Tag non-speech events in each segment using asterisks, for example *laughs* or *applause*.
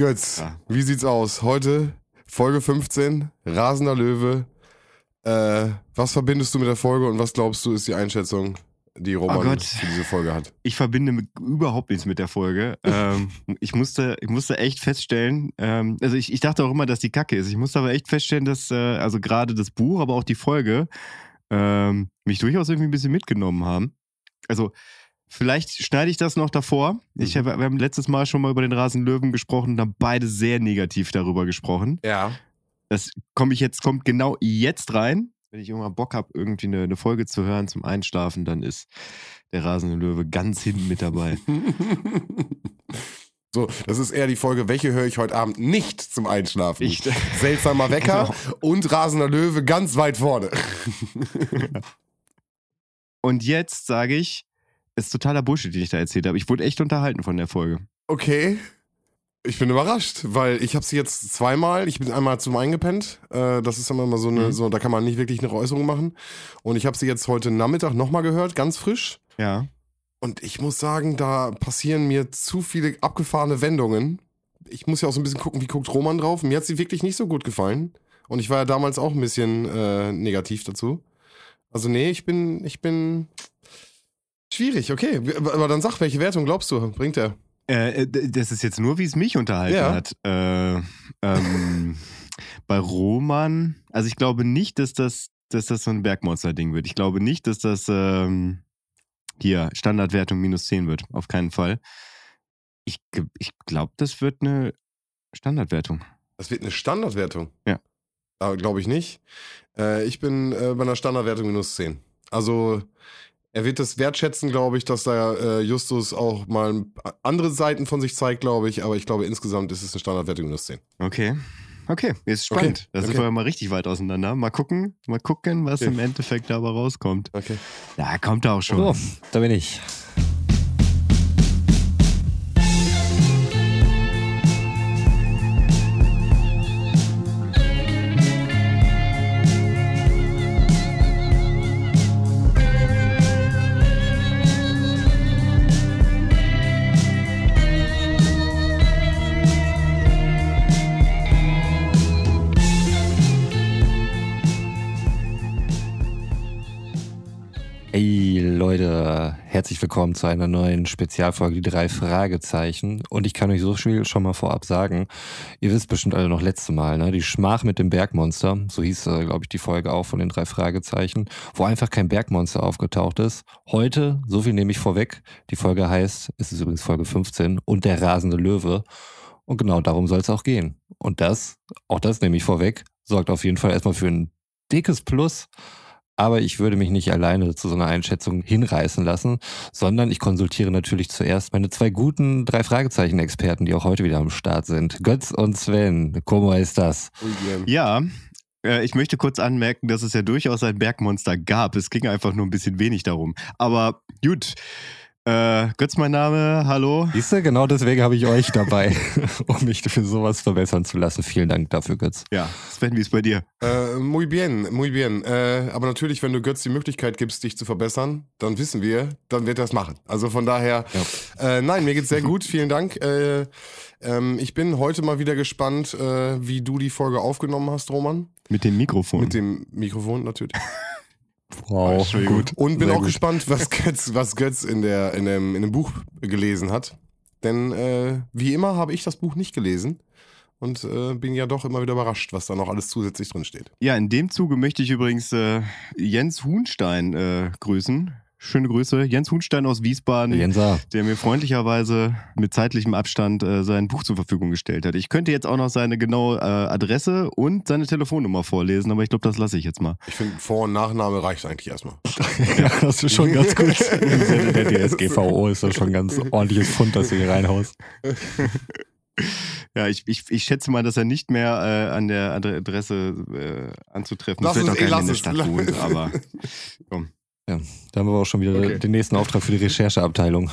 Götz, Ja. wie sieht's aus? Heute Folge 15, Rasender Löwe. Äh, was verbindest du mit der Folge und was glaubst du ist die Einschätzung, die Roman Oh für diese Folge hat? Ich verbinde mit, überhaupt nichts mit der Folge. *laughs* ähm, ich, musste, ich musste echt feststellen, ähm, also ich, ich dachte auch immer, dass die Kacke ist. Ich musste aber echt feststellen, dass äh, also gerade das Buch, aber auch die Folge ähm, mich durchaus irgendwie ein bisschen mitgenommen haben. Also vielleicht schneide ich das noch davor. Ich Mhm. hab, wir haben letztes Mal schon mal über den Rasenlöwen gesprochen und haben beide sehr negativ darüber gesprochen. Ja. Das komme ich jetzt, kommt genau jetzt rein. Wenn ich irgendwann Bock habe, irgendwie eine, eine Folge zu hören zum Einschlafen, dann ist der rasende Löwe ganz hinten mit dabei. *laughs* so, das ist eher die Folge, welche höre ich heute Abend nicht zum Einschlafen? Ich- *laughs* Seltsamer Wecker Genau. und Rasender Löwe ganz weit vorne. *laughs* Und jetzt sage ich, ist totaler Bullshit, den ich da erzählt habe. Ich wurde echt unterhalten von der Folge. Okay. Ich bin überrascht, weil ich habe sie jetzt zweimal, ich bin einmal zum eingepennt, äh, das ist immer mal so eine, Mhm. so, da kann man nicht wirklich eine Äußerung machen. Und ich habe sie jetzt heute Nachmittag nochmal gehört, ganz frisch. Ja. Und ich muss sagen, da passieren mir zu viele abgefahrene Wendungen. Ich muss ja auch so ein bisschen gucken, wie guckt Roman drauf. Mir hat sie wirklich nicht so gut gefallen. Und ich war ja damals auch ein bisschen äh, negativ dazu. Also nee, ich bin, ich bin schwierig, okay. Aber dann sag, welche Wertung glaubst du, bringt er? Äh, d- das ist jetzt nur, wie es mich unterhalten Ja. hat. Äh, ähm, *laughs* bei Roman, also ich glaube nicht, dass das, dass das so ein Bergmonster-Ding wird. Ich glaube nicht, dass das ähm, hier Standardwertung minus 10 wird. Auf keinen Fall. Ich, ich glaube, das wird eine Standardwertung. Das wird eine Standardwertung. Ja. Da glaube ich nicht. Äh, ich bin äh, bei einer Standardwertung minus 10. Also er wird das wertschätzen, glaube ich, dass da äh, Justus auch mal andere Seiten von sich zeigt, glaube ich. Aber ich glaube, insgesamt ist es eine Standardwertung minus 10. Okay. Okay, ist spannend. Okay, Da sind okay. wir mal richtig weit auseinander. Mal gucken, mal gucken, was Okay. im Endeffekt dabei rauskommt. Okay. Ja, kommt auch schon. So, da bin ich. Herzlich willkommen zu einer neuen Spezialfolge, die drei Fragezeichen. Und ich kann euch so viel schon mal vorab sagen, ihr wisst bestimmt alle noch letzte Mal, ne? Die Schmach mit dem Bergmonster, so hieß, äh, glaube ich, die Folge auch von den drei Fragezeichen, wo einfach kein Bergmonster aufgetaucht ist. Heute, so viel nehme ich vorweg, die Folge heißt, es ist übrigens Folge 15, und der rasende Löwe. Und genau darum soll es auch gehen. Und das, auch das nehme ich vorweg, sorgt auf jeden Fall erstmal für ein dickes Plus. Aber ich würde mich nicht alleine zu so einer Einschätzung hinreißen lassen, sondern ich konsultiere natürlich zuerst meine zwei guten drei Fragezeichen-Experten, die auch heute wieder am Start sind. Götz und Sven, como ist das? Ja, äh, ich möchte kurz anmerken, dass es ja durchaus ein Bergmonster gab. Es ging einfach nur ein bisschen wenig darum. Aber gut. Äh, Götz, mein Name, hallo. Siehst du, genau deswegen habe ich euch dabei, *laughs* um mich für sowas verbessern zu lassen. Vielen Dank dafür, Götz. Ja, Sven, wie ist bei dir? Äh, muy bien, muy bien. Äh, aber natürlich, wenn du Götz die Möglichkeit gibst, dich zu verbessern, dann wissen wir, dann wird er es machen. Also von daher, äh, nein, mir geht's sehr gut, vielen Dank. Äh, ähm, ich bin heute mal wieder gespannt, äh, wie du die Folge aufgenommen hast, Roman. Mit dem Mikrofon. Mit dem Mikrofon natürlich. Wow, Entschuldigung. gut. Und bin Sehr auch gut. gespannt, was *laughs* Götz, was Götz in, der, in, dem, in dem Buch gelesen hat. Denn äh, wie immer habe ich das Buch nicht gelesen und äh, bin ja doch immer wieder überrascht, was da noch alles zusätzlich drin steht. Ja, in dem Zuge möchte ich übrigens äh, Jens Huhnstein äh, grüßen. Schöne Grüße. Jens Huhnstein aus Wiesbaden. Jensa, der mir freundlicherweise mit zeitlichem Abstand äh, sein Buch zur Verfügung gestellt hat. Ich könnte jetzt auch noch seine genaue äh, Adresse und seine Telefonnummer vorlesen, aber ich glaube, das lasse ich jetzt mal. Ich finde, Vor- und Nachname reicht eigentlich erstmal. *laughs* ja, das ist schon ganz gut. Im *laughs* Sinne der DSGVO ist das schon ein ganz ordentliches Pfund, das du hier reinhaust. Ja, ich, ich, ich schätze mal, dass er nicht mehr äh, an der Adresse äh, anzutreffen ist. Vielleicht auch ey, keiner in der lass Stadt wohnt, aber *laughs* komm. Da haben wir auch schon wieder Okay. den nächsten Auftrag für die Rechercheabteilung.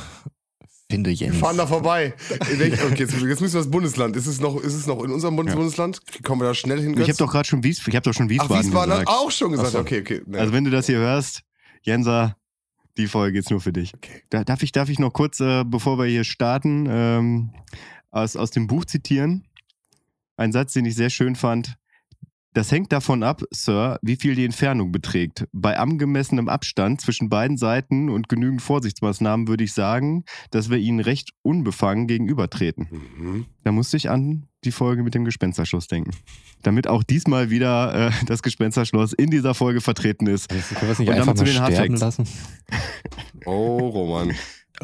Finde Wir Jens. fahren da vorbei. *laughs* Welch- Okay, jetzt, jetzt müssen wir das Bundesland. Ist es noch, ist es noch in unserem Bundes Ja. Bundesland? Kommen wir da schnell hin? Ich habe Götz? doch gerade schon Wies, ich hab doch schon Ach, Wiesbaden, Wiesbaden hat gesagt. auch schon gesagt. Ach so. Okay, okay. Nee. Also wenn du das hier hörst, Jensa, die Folge ist nur für dich. Okay. Da, darf, ich, darf ich noch kurz, äh, bevor wir hier starten, ähm, aus, aus dem Buch zitieren. Ein Satz, den ich sehr schön fand. Das hängt davon ab, Sir, wie viel die Entfernung beträgt. Bei angemessenem Abstand zwischen beiden Seiten und genügend Vorsichtsmaßnahmen würde ich sagen, dass wir ihnen recht unbefangen gegenübertreten. Mhm. Da musste ich an die Folge mit dem Gespensterschloss denken. Damit auch diesmal wieder äh, das Gespensterschloss in dieser Folge vertreten ist. Können wir es nicht Und einfach zu den sterben Hardfacts. lassen? *laughs* Oh, Roman.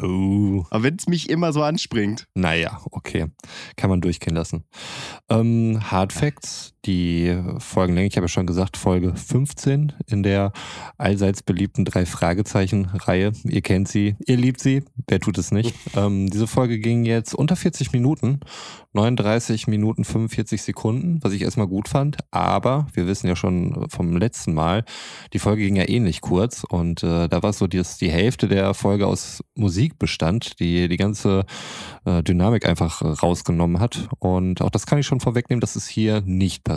Oh. Aber wenn es mich immer so anspringt. Naja, okay. Kann man durchgehen lassen. Ähm, Hard Facts, die Folgenlänge, ich habe ja schon gesagt, Folge 15 in der allseits beliebten Drei-Fragezeichen-Reihe. Ihr kennt sie, ihr liebt sie, wer tut es nicht? *laughs* ähm, diese Folge ging jetzt unter 40 Minuten, 39 Minuten 45 Sekunden, was ich erstmal gut fand, aber wir wissen ja schon vom letzten Mal, die Folge ging ja ähnlich kurz und äh, da war es so, dass die Hälfte der Folge aus Musik bestand, die die ganze äh, Dynamik einfach rausgenommen hat. Und auch das kann ich schon vorwegnehmen, dass es hier nicht passiert.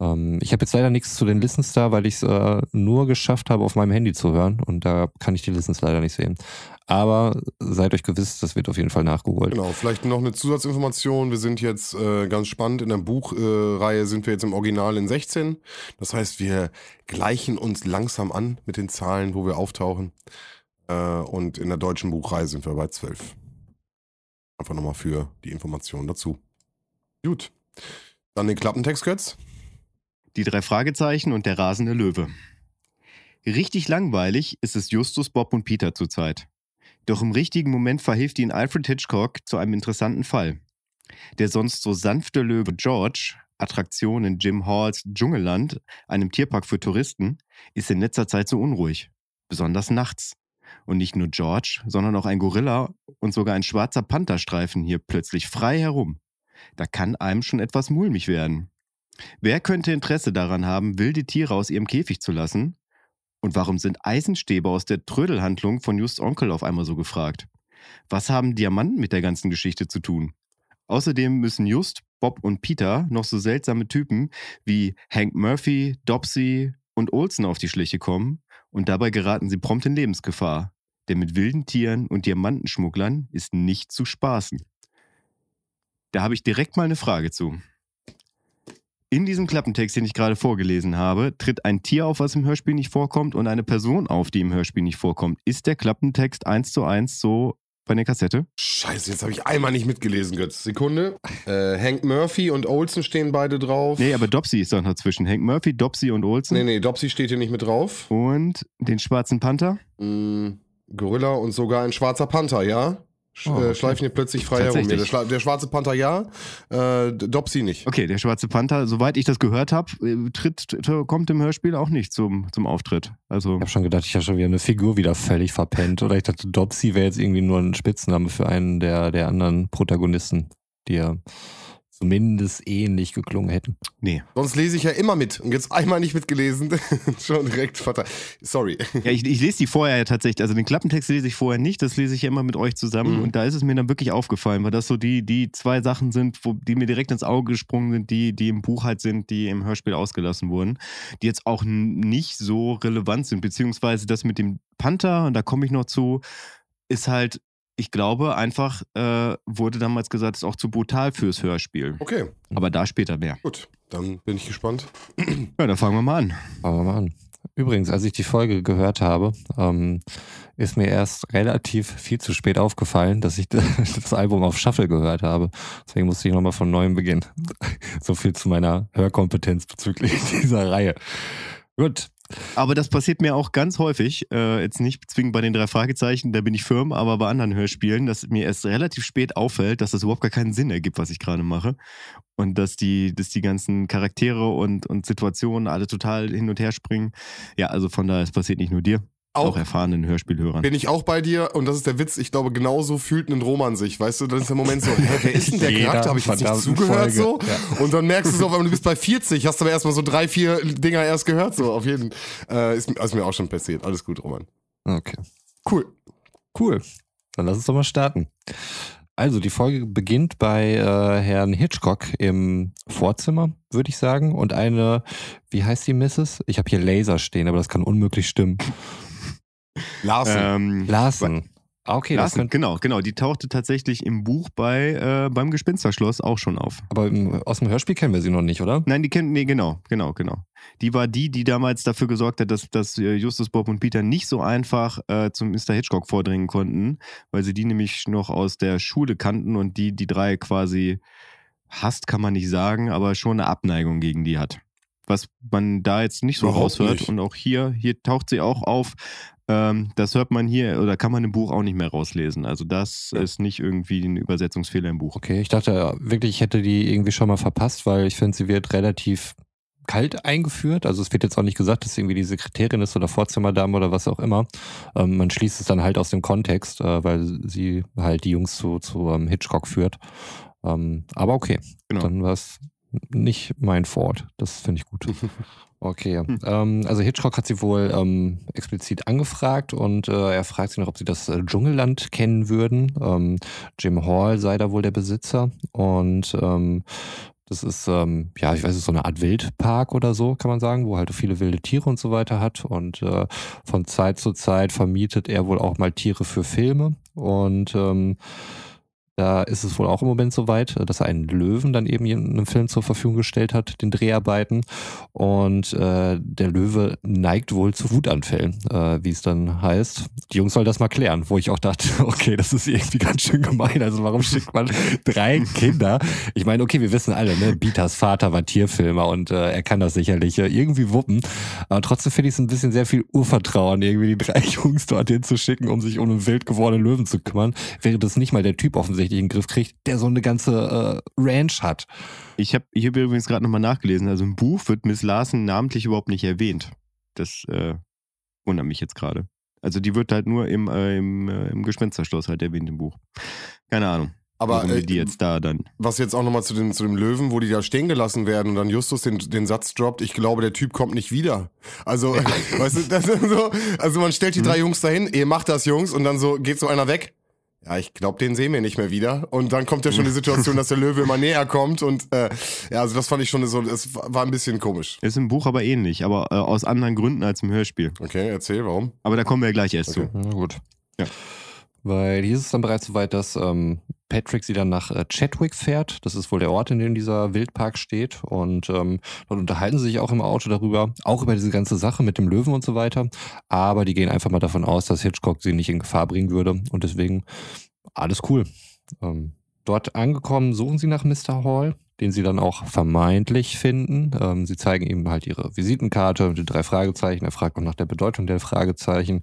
Ähm, ich habe jetzt leider nichts zu den Listens da, weil ich es äh, nur geschafft habe, auf meinem Handy zu hören und da kann ich die Listens leider nicht sehen. Aber seid euch gewiss, das wird auf jeden Fall nachgeholt. Genau, vielleicht noch eine Zusatzinformation. Wir sind jetzt äh, ganz spannend. In der Buchreihe sind wir jetzt im Original in 16. Das heißt, wir gleichen uns langsam an mit den Zahlen, wo wir auftauchen. Äh, und in der deutschen Buchreihe sind wir bei 12. Einfach nochmal für die Information dazu. Gut. Dann den Klappentext, Götz. Die drei Fragezeichen und der rasende Löwe. Richtig langweilig ist es Justus, Bob und Peter zurzeit. Doch im richtigen Moment verhilft ihnen Alfred Hitchcock zu einem interessanten Fall. Der sonst so sanfte Löwe George, Attraktion in Jim Halls Dschungelland, einem Tierpark für Touristen, ist in letzter Zeit so unruhig. Besonders nachts. Und nicht nur George, sondern auch ein Gorilla und sogar ein schwarzer Panther streifen hier plötzlich frei herum. Da kann einem schon etwas mulmig werden. Wer könnte Interesse daran haben, wilde Tiere aus ihrem Käfig zu lassen? Und warum sind Eisenstäbe aus der Trödelhandlung von Just Onkel auf einmal so gefragt? Was haben Diamanten mit der ganzen Geschichte zu tun? Außerdem müssen Just, Bob und Peter noch so seltsame Typen wie Hank Murphy, Dopsy und Olsen auf die Schliche kommen und dabei geraten sie prompt in Lebensgefahr. Denn mit wilden Tieren und Diamantenschmugglern ist nicht zu spaßen. Da habe ich direkt mal eine Frage zu. In diesem Klappentext, den ich gerade vorgelesen habe, tritt ein Tier auf, was im Hörspiel nicht vorkommt, und eine Person auf, die im Hörspiel nicht vorkommt. Ist der Klappentext eins zu eins so bei der Kassette? Scheiße, jetzt habe ich einmal nicht mitgelesen, Götz. Sekunde. Äh, Hank Murphy und Olsen stehen beide drauf. Nee, aber Dopsy ist doch noch zwischen. Hank Murphy, Dopsy und Olsen. nee, nee, Dopsy steht hier nicht mit drauf. Und den schwarzen Panther. Mm, Gorilla und sogar ein schwarzer Panther, ja? Sch Oh, äh, okay. schleifen hier plötzlich frei herum. Der, Schla der schwarze Panther ja, äh, Dopsy nicht. Okay, der schwarze Panther, soweit ich das gehört habe, tritt, tritt, kommt im Hörspiel auch nicht zum, zum Auftritt. Also, Ich habe schon gedacht, ich habe schon wieder eine Figur wieder völlig verpennt. Oder ich dachte, Dopsy wäre jetzt irgendwie nur ein Spitzname für einen der, der anderen Protagonisten, die ja zumindest ähnlich geklungen hätten. nee. Sonst lese ich ja immer mit. Und jetzt einmal nicht mitgelesen. *laughs* Schon direkt verteilt. Sorry. Ja, ich, ich lese die vorher ja tatsächlich. Also den Klappentext lese ich vorher nicht, das lese ich ja immer mit euch zusammen. Mhm. Und da ist es mir dann wirklich aufgefallen, weil das so die, die zwei Sachen sind, wo, die mir direkt ins Auge gesprungen sind, die, die im Buch halt sind, die im Hörspiel ausgelassen wurden, die jetzt auch nicht so relevant sind. Beziehungsweise das mit dem Panther, und da komme ich noch zu, ist halt, ich glaube, einfach äh, wurde damals gesagt, ist auch zu brutal fürs Hörspiel. Okay, Aber da später mehr. gut. Dann bin ich gespannt. Ja, dann fangen wir mal an. Fangen wir mal an. Übrigens, als ich die Folge gehört habe, ähm, ist mir erst relativ viel zu spät aufgefallen, dass ich *laughs* das Album auf Shuffle gehört habe. Deswegen musste ich nochmal von neuem beginnen. *laughs* So viel zu meiner Hörkompetenz bezüglich *laughs* dieser Reihe. Gut. Aber das passiert mir auch ganz häufig, äh, jetzt nicht zwingend bei den drei Fragezeichen, da bin ich firm, aber bei anderen Hörspielen, dass mir erst relativ spät auffällt, dass das überhaupt gar keinen Sinn ergibt, was ich gerade mache. Und dass die, dass die ganzen Charaktere und, und Situationen alle total hin und her springen. Ja, also von daher, es passiert nicht nur dir, auch, Auch erfahrenen Hörspielhörern. bin ich auch bei dir und das ist der Witz. Ich glaube, genauso fühlt ein Roman sich. Weißt du, dann ist der Moment so, hä, wer ist denn der *laughs* Charakter? Habe ich jetzt nicht zugehört Folge. so? Und dann merkst du so, weil du bist bei 40, hast aber erstmal so drei, vier Dinger erst gehört. So, auf jeden äh, ist, ist mir auch schon passiert. Alles gut, Roman. Okay. Cool. Cool. Dann lass uns doch mal starten. Also, die Folge beginnt bei äh, Herrn Hitchcock im Vorzimmer, würde ich sagen. Und eine, wie heißt die Mrs.? Ich habe hier Laser stehen, aber das kann unmöglich stimmen. Larsen. Ähm, Larsen. Ah, okay, das Larsen, könnte, genau, genau. Die tauchte tatsächlich im Buch bei äh, beim Gespensterschloss auch schon auf. aber im, aus dem Hörspiel kennen wir sie noch nicht, oder? Nein, die kennen, nee, genau, genau, genau. Die war die, die damals dafür gesorgt hat, dass, dass äh, Justus, Bob und Peter nicht so einfach äh, zum Mr. Hitchcock vordringen konnten, weil sie die nämlich noch aus der Schule kannten und die, die drei quasi hasst, kann man nicht sagen, aber schon eine Abneigung gegen die hat. Was man da jetzt nicht so Überhaupt raushört. nicht. Und auch hier, hier taucht sie auch auf. Ähm, das hört man hier oder kann man im Buch auch nicht mehr rauslesen. Also das Ja. ist nicht irgendwie ein Übersetzungsfehler im Buch. Okay, ich dachte äh, wirklich, ich hätte die irgendwie schon mal verpasst, weil ich finde, sie wird relativ kalt eingeführt. Also es wird jetzt auch nicht gesagt, dass sie irgendwie die Sekretärin ist oder Vorzimmerdame oder was auch immer. Ähm, man schließt es dann halt aus dem Kontext, äh, weil sie halt die Jungs zu, zu ähm, Hitchcock führt. Ähm, aber okay, Genau. dann war es nicht mein Fort. Das finde ich gut. *laughs* Okay, Hm. ähm, also Hitchcock hat sie wohl ähm, explizit angefragt und äh, er fragt sie noch, ob sie das äh, Dschungelland kennen würden. Ähm, Jim Hall sei da wohl der Besitzer und ähm, das ist, ähm, ja, ich weiß nicht, so eine Art Wildpark oder so, kann man sagen, wo halt viele wilde Tiere und so weiter hat. Und äh, von Zeit zu Zeit vermietet er wohl auch mal Tiere für Filme. Und ähm, da ist es wohl auch im Moment soweit, dass er einen Löwen dann eben in einem Film zur Verfügung gestellt hat, den Dreharbeiten. Und äh, der Löwe neigt wohl zu Wutanfällen, äh, wie es dann heißt. Die Jungs sollen das mal klären, wo ich auch dachte, *laughs* okay, das ist irgendwie ganz schön gemein. Also warum schickt man drei Kinder? Ich meine, okay, wir wissen alle, ne, Bieters Vater war Tierfilmer und äh, er kann das sicherlich äh, irgendwie wuppen. Aber trotzdem finde ich es ein bisschen sehr viel Urvertrauen, irgendwie die drei *laughs* Jungs dorthin zu schicken, um sich um einen wild gewordenen Löwen zu kümmern, während das nicht mal der Typ offensichtlich in den Griff kriegt, der so eine ganze äh, Ranch hat. Ich habe hier übrigens gerade nochmal nachgelesen. Also im Buch wird Miss Larsen namentlich überhaupt nicht erwähnt. Das äh, wundert mich jetzt gerade. Also die wird halt nur im, äh, im, äh, im Gespensterschloss halt erwähnt im Buch. Keine Ahnung, Aber äh, die jetzt da dann. was jetzt auch nochmal zu, den, zu dem Löwen, wo die da stehen gelassen werden und dann Justus den, den Satz droppt, ich glaube, der Typ kommt nicht wieder. Also, *laughs* weißt du, das ist so, also man stellt die drei Jungs dahin, ihr macht das, Jungs, und dann so geht so einer weg. Ja, ich glaube, den sehen wir nicht mehr wieder. Und dann kommt ja schon die Situation, dass der Löwe immer näher kommt. Und äh, ja, also das fand ich schon so, es war ein bisschen komisch. Ist im Buch aber ähnlich, aber äh, aus anderen Gründen als im Hörspiel. Okay, erzähl, warum? Aber da kommen wir ja gleich erst Okay. Na gut. Ja. Weil hier ist es dann bereits so weit, dass ähm, Patrick sie dann nach äh, Chadwick fährt. Das ist wohl der Ort, in dem dieser Wildpark steht. Und ähm, dort unterhalten sie sich auch im Auto darüber, auch über diese ganze Sache mit dem Löwen und so weiter. Aber die gehen einfach mal davon aus, dass Hitchcock sie nicht in Gefahr bringen würde. Und deswegen alles cool. Ähm, dort angekommen suchen sie nach Mr. Hall, den sie dann auch vermeintlich finden. Ähm, sie zeigen ihm halt ihre Visitenkarte mit den drei Fragezeichen. Er fragt auch nach der Bedeutung der Fragezeichen.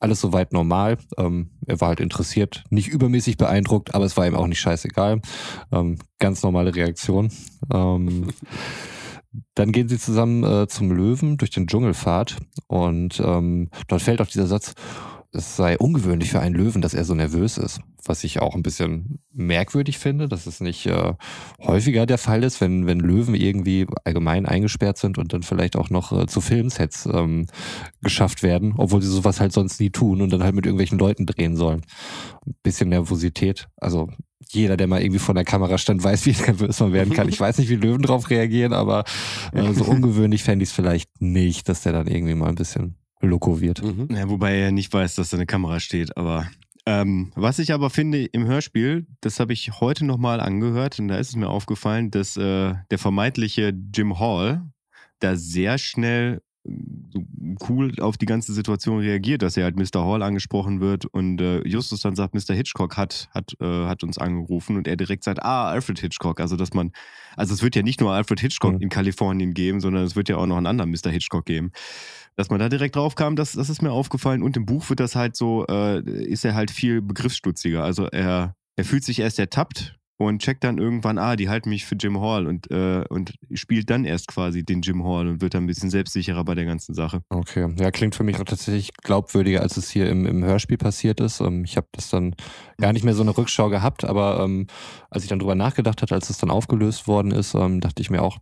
Alles soweit normal. Ähm, er war halt interessiert, nicht übermäßig beeindruckt, aber es war ihm auch nicht scheißegal. Ähm, ganz normale Reaktion. Ähm, *laughs* dann gehen sie zusammen äh, zum Löwen durch den Dschungelpfad und ähm, dort fällt auch dieser Satz, es sei ungewöhnlich für einen Löwen, dass er so nervös ist. Was ich auch ein bisschen merkwürdig finde, dass es nicht äh, häufiger der Fall ist, wenn, wenn Löwen irgendwie allgemein eingesperrt sind und dann vielleicht auch noch äh, zu Filmsets ähm, geschafft werden, obwohl sie sowas halt sonst nie tun und dann halt mit irgendwelchen Leuten drehen sollen. Ein bisschen Nervosität. Also jeder, der mal irgendwie vor der Kamera stand, weiß, wie *laughs* nervös man werden kann. Ich weiß nicht, wie Löwen drauf reagieren, aber äh, so *laughs* ungewöhnlich fände ich es vielleicht nicht, dass der dann irgendwie mal ein bisschen loco wird. Mhm. Ja, wobei er nicht weiß, dass da eine Kamera steht, aber. Ähm, was ich aber finde im Hörspiel, das habe ich heute nochmal angehört und da ist es mir aufgefallen, dass äh, der vermeintliche Jim Hall da sehr schnell so cool auf die ganze Situation reagiert, dass er halt Mr. Hall angesprochen wird und äh, Justus dann sagt, Mr. Hitchcock hat, hat, äh, hat uns angerufen und er direkt sagt, ah, Alfred Hitchcock. Also, dass man, also es wird ja nicht nur Alfred Hitchcock Mhm. in Kalifornien geben, sondern es wird ja auch noch einen anderen Mr. Hitchcock geben. Dass man da direkt drauf kam, das, das ist mir aufgefallen. Und im Buch wird das halt so, äh, ist er halt viel begriffsstutziger. Also er, er fühlt sich erst ertappt und checkt dann irgendwann, ah, die halten mich für Jim Hall und, äh, und spielt dann erst quasi den Jim Hall und wird dann ein bisschen selbstsicherer bei der ganzen Sache. Okay, ja, klingt für mich auch tatsächlich glaubwürdiger, als es hier im, im Hörspiel passiert ist. Ähm, ich habe das dann gar nicht mehr so eine Rückschau gehabt, aber ähm, als ich dann drüber nachgedacht hatte, als es dann aufgelöst worden ist, ähm, dachte ich mir auch,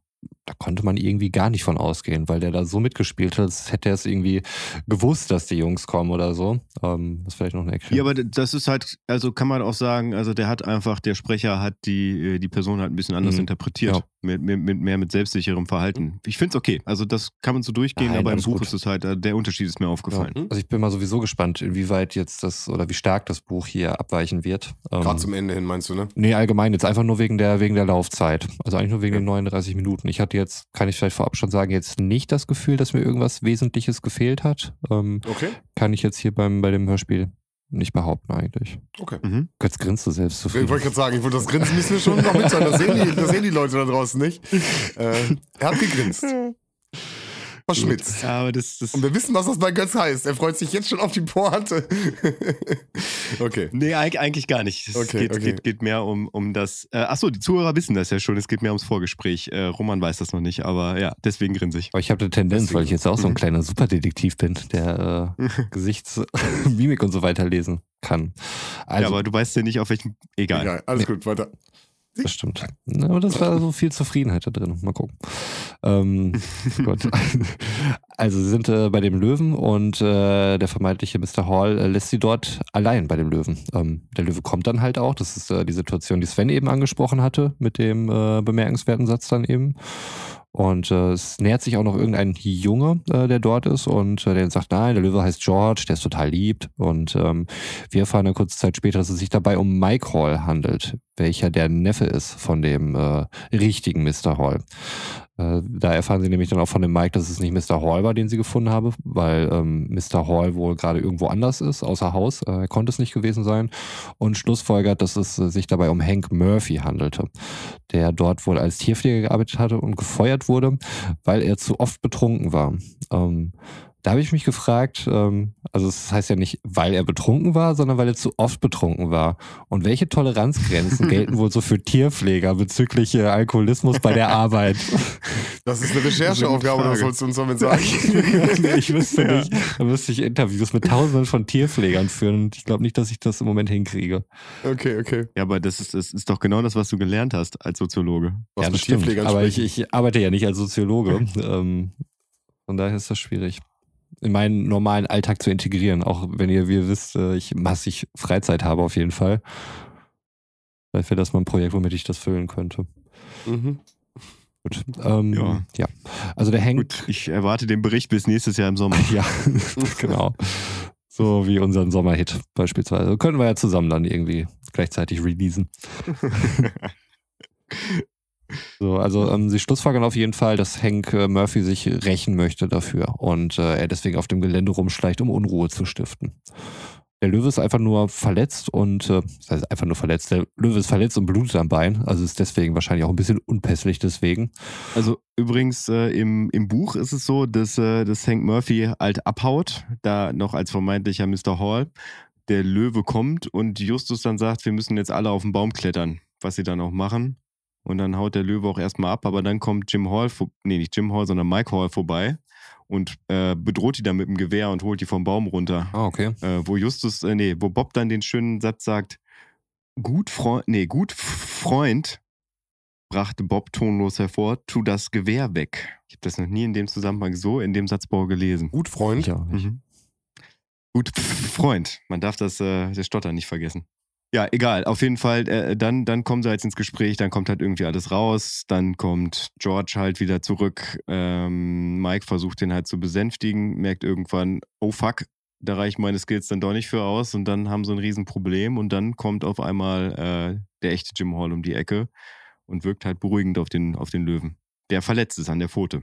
da konnte man irgendwie gar nicht von ausgehen, weil der da so mitgespielt hat, als hätte er es irgendwie gewusst, dass die Jungs kommen oder so. Ähm, das ist vielleicht noch eine Erklärung. Ja, aber das ist halt, also kann man auch sagen, also der hat einfach, der Sprecher hat die, äh, die Person halt ein bisschen anders Mhm. interpretiert. Ja. Mit, mit, mit mehr mit selbstsicherem Verhalten. Ich finde es okay. Also das kann man so durchgehen, Nein, aber im Buch gut. ist es halt, äh, der Unterschied ist mir aufgefallen. Mhm. Also ich bin mal sowieso gespannt, inwieweit jetzt das oder wie stark das Buch hier abweichen wird. Ähm, Gerade zum Ende hin, meinst du, ne? Nee, allgemein jetzt einfach nur wegen der, wegen der Laufzeit. Also eigentlich nur wegen den 39 Minuten. Ich hatte jetzt, kann ich vielleicht vorab schon sagen, jetzt nicht das Gefühl, dass mir irgendwas Wesentliches gefehlt hat. Ähm, Okay. kann ich jetzt hier beim, bei dem Hörspiel nicht behaupten eigentlich. Okay. Mhm. Jetzt grinst du selbst Ich zufrieden. wollte gerade sagen, ich wollte das Grinsen müssen wir schon noch mitteilen. Das sehen die, das sehen die Leute da draußen nicht. *laughs* Äh, er hat gegrinst. Verschmitzt. Ja, aber das, das Und wir wissen, was das bei Götz heißt. Er freut sich jetzt schon auf die Pointe. *laughs* okay. Nee, eig- eigentlich gar nicht. Es Okay, geht, okay. Geht, geht mehr um, um das. Äh, achso, die Zuhörer wissen das ja schon. Es geht mehr ums Vorgespräch. Äh, Roman weiß das noch nicht, aber ja, deswegen grinse ich. Aber ich habe eine Tendenz, Deswegen. weil ich jetzt auch so ein *laughs* kleiner Superdetektiv bin, der äh, *laughs* Gesichts-, Mimik und so weiter lesen kann. Also, ja, aber du weißt ja nicht, auf welchem. Egal. Egal. Alles gut, weiter. Das stimmt. Aber das war so viel Zufriedenheit da drin. Mal gucken. Ähm, *laughs* Gott. *laughs* Also sie sind äh, bei dem Löwen und äh, der vermeintliche Mr. Hall äh, lässt sie dort allein bei dem Löwen. Ähm, der Löwe kommt dann halt auch. Das ist äh, die Situation, die Sven eben angesprochen hatte, mit dem äh, bemerkenswerten Satz dann eben. Und äh, es nähert sich auch noch irgendein Junge, der dort ist und der sagt, nein, der Löwe heißt George, der ist total lieb. Und ähm, wir erfahren dann kurze Zeit später, dass es sich dabei um Mike Hall handelt, welcher der Neffe ist von dem äh, richtigen Mr. Hall. Äh, da erfahren sie nämlich dann auch von dem Mike, dass es nicht Mr. Hall war, den sie gefunden habe, weil ähm, Mr. Hall wohl gerade irgendwo anders ist, außer Haus. Äh, er konnte es nicht gewesen sein. Und schlussfolgert, dass es äh, sich dabei um Hank Murphy handelte, der dort wohl als Tierpfleger gearbeitet hatte und gefeuert wurde, weil er zu oft betrunken war. Ähm, da habe ich mich gefragt, ähm, also es heißt ja nicht, weil er betrunken war, sondern weil er zu oft betrunken war. Und welche Toleranzgrenzen *laughs* gelten wohl so für Tierpfleger bezüglich äh, Alkoholismus bei der Arbeit? *laughs* Das ist eine Rechercheaufgabe, das sollst du uns damit sagen. *laughs* ich wüsste nicht. Da müsste ich Interviews mit tausenden von Tierpflegern führen. Und ich glaube nicht, dass ich das im Moment hinkriege. Okay, okay. Ja, aber das ist, das ist doch genau das, was du gelernt hast als Soziologe. Was ja, mit das stimmt. Tierpflegern Aber ich, ich arbeite ja nicht als Soziologe. ähm, von daher ist das schwierig. In meinen normalen Alltag zu integrieren. Auch wenn ihr, wie ihr wisst, äh, ich massig Freizeit habe auf jeden Fall. Vielleicht wäre das mal ein Projekt, womit ich das füllen könnte. Mhm. Gut. Ähm, Ja. ja. Also der Hank. Gut, ich erwarte den Bericht bis nächstes Jahr im Sommer. *laughs* Ja, *laughs* genau. So wie unseren Sommerhit beispielsweise. Können wir ja zusammen dann irgendwie gleichzeitig releasen. *laughs* So, also ähm, sie schlussfolgern auf jeden Fall, dass Hank äh, Murphy sich rächen möchte dafür und äh, er deswegen auf dem Gelände rumschleicht, um Unruhe zu stiften. Der Löwe ist einfach nur verletzt und, äh, das heißt einfach nur verletzt, der Löwe ist verletzt und blutet am Bein, also ist deswegen wahrscheinlich auch ein bisschen unpässlich deswegen. Also übrigens äh, im, im Buch ist es so, dass, äh, dass Hank Murphy halt abhaut, da noch als vermeintlicher Mr. Hall. Der Löwe kommt und Justus dann sagt, wir müssen jetzt alle auf den Baum klettern, was sie dann auch machen. Und dann haut der Löwe auch erstmal ab, aber dann kommt Jim Hall, vor- nee, nicht Jim Hall, sondern Mike Hall vorbei und äh, bedroht die dann mit dem Gewehr und holt die vom Baum runter. Ah, okay. Äh, wo Justus, äh, nee, wo Bob dann den schönen Satz sagt, gut Freund, nee, gut Freund, brachte Bob tonlos hervor, tu das Gewehr weg. Ich habe das noch nie in dem Zusammenhang so in dem Satzbau gelesen. Gut, Freund. Ich auch nicht. Mhm. Gut Freund, man darf das, äh, das Stottern nicht vergessen. Ja, egal. Auf jeden Fall, äh, dann, dann kommen sie halt ins Gespräch, dann kommt halt irgendwie alles raus, dann kommt George halt wieder zurück. Ähm, Mike versucht den halt zu besänftigen, merkt irgendwann, oh fuck, da reichen meine Skills dann doch nicht für aus und dann haben sie ein Riesenproblem und dann kommt auf einmal äh, der echte Jim Hall um die Ecke und wirkt halt beruhigend auf den, auf den Löwen. Der verletzt ist an der Pfote.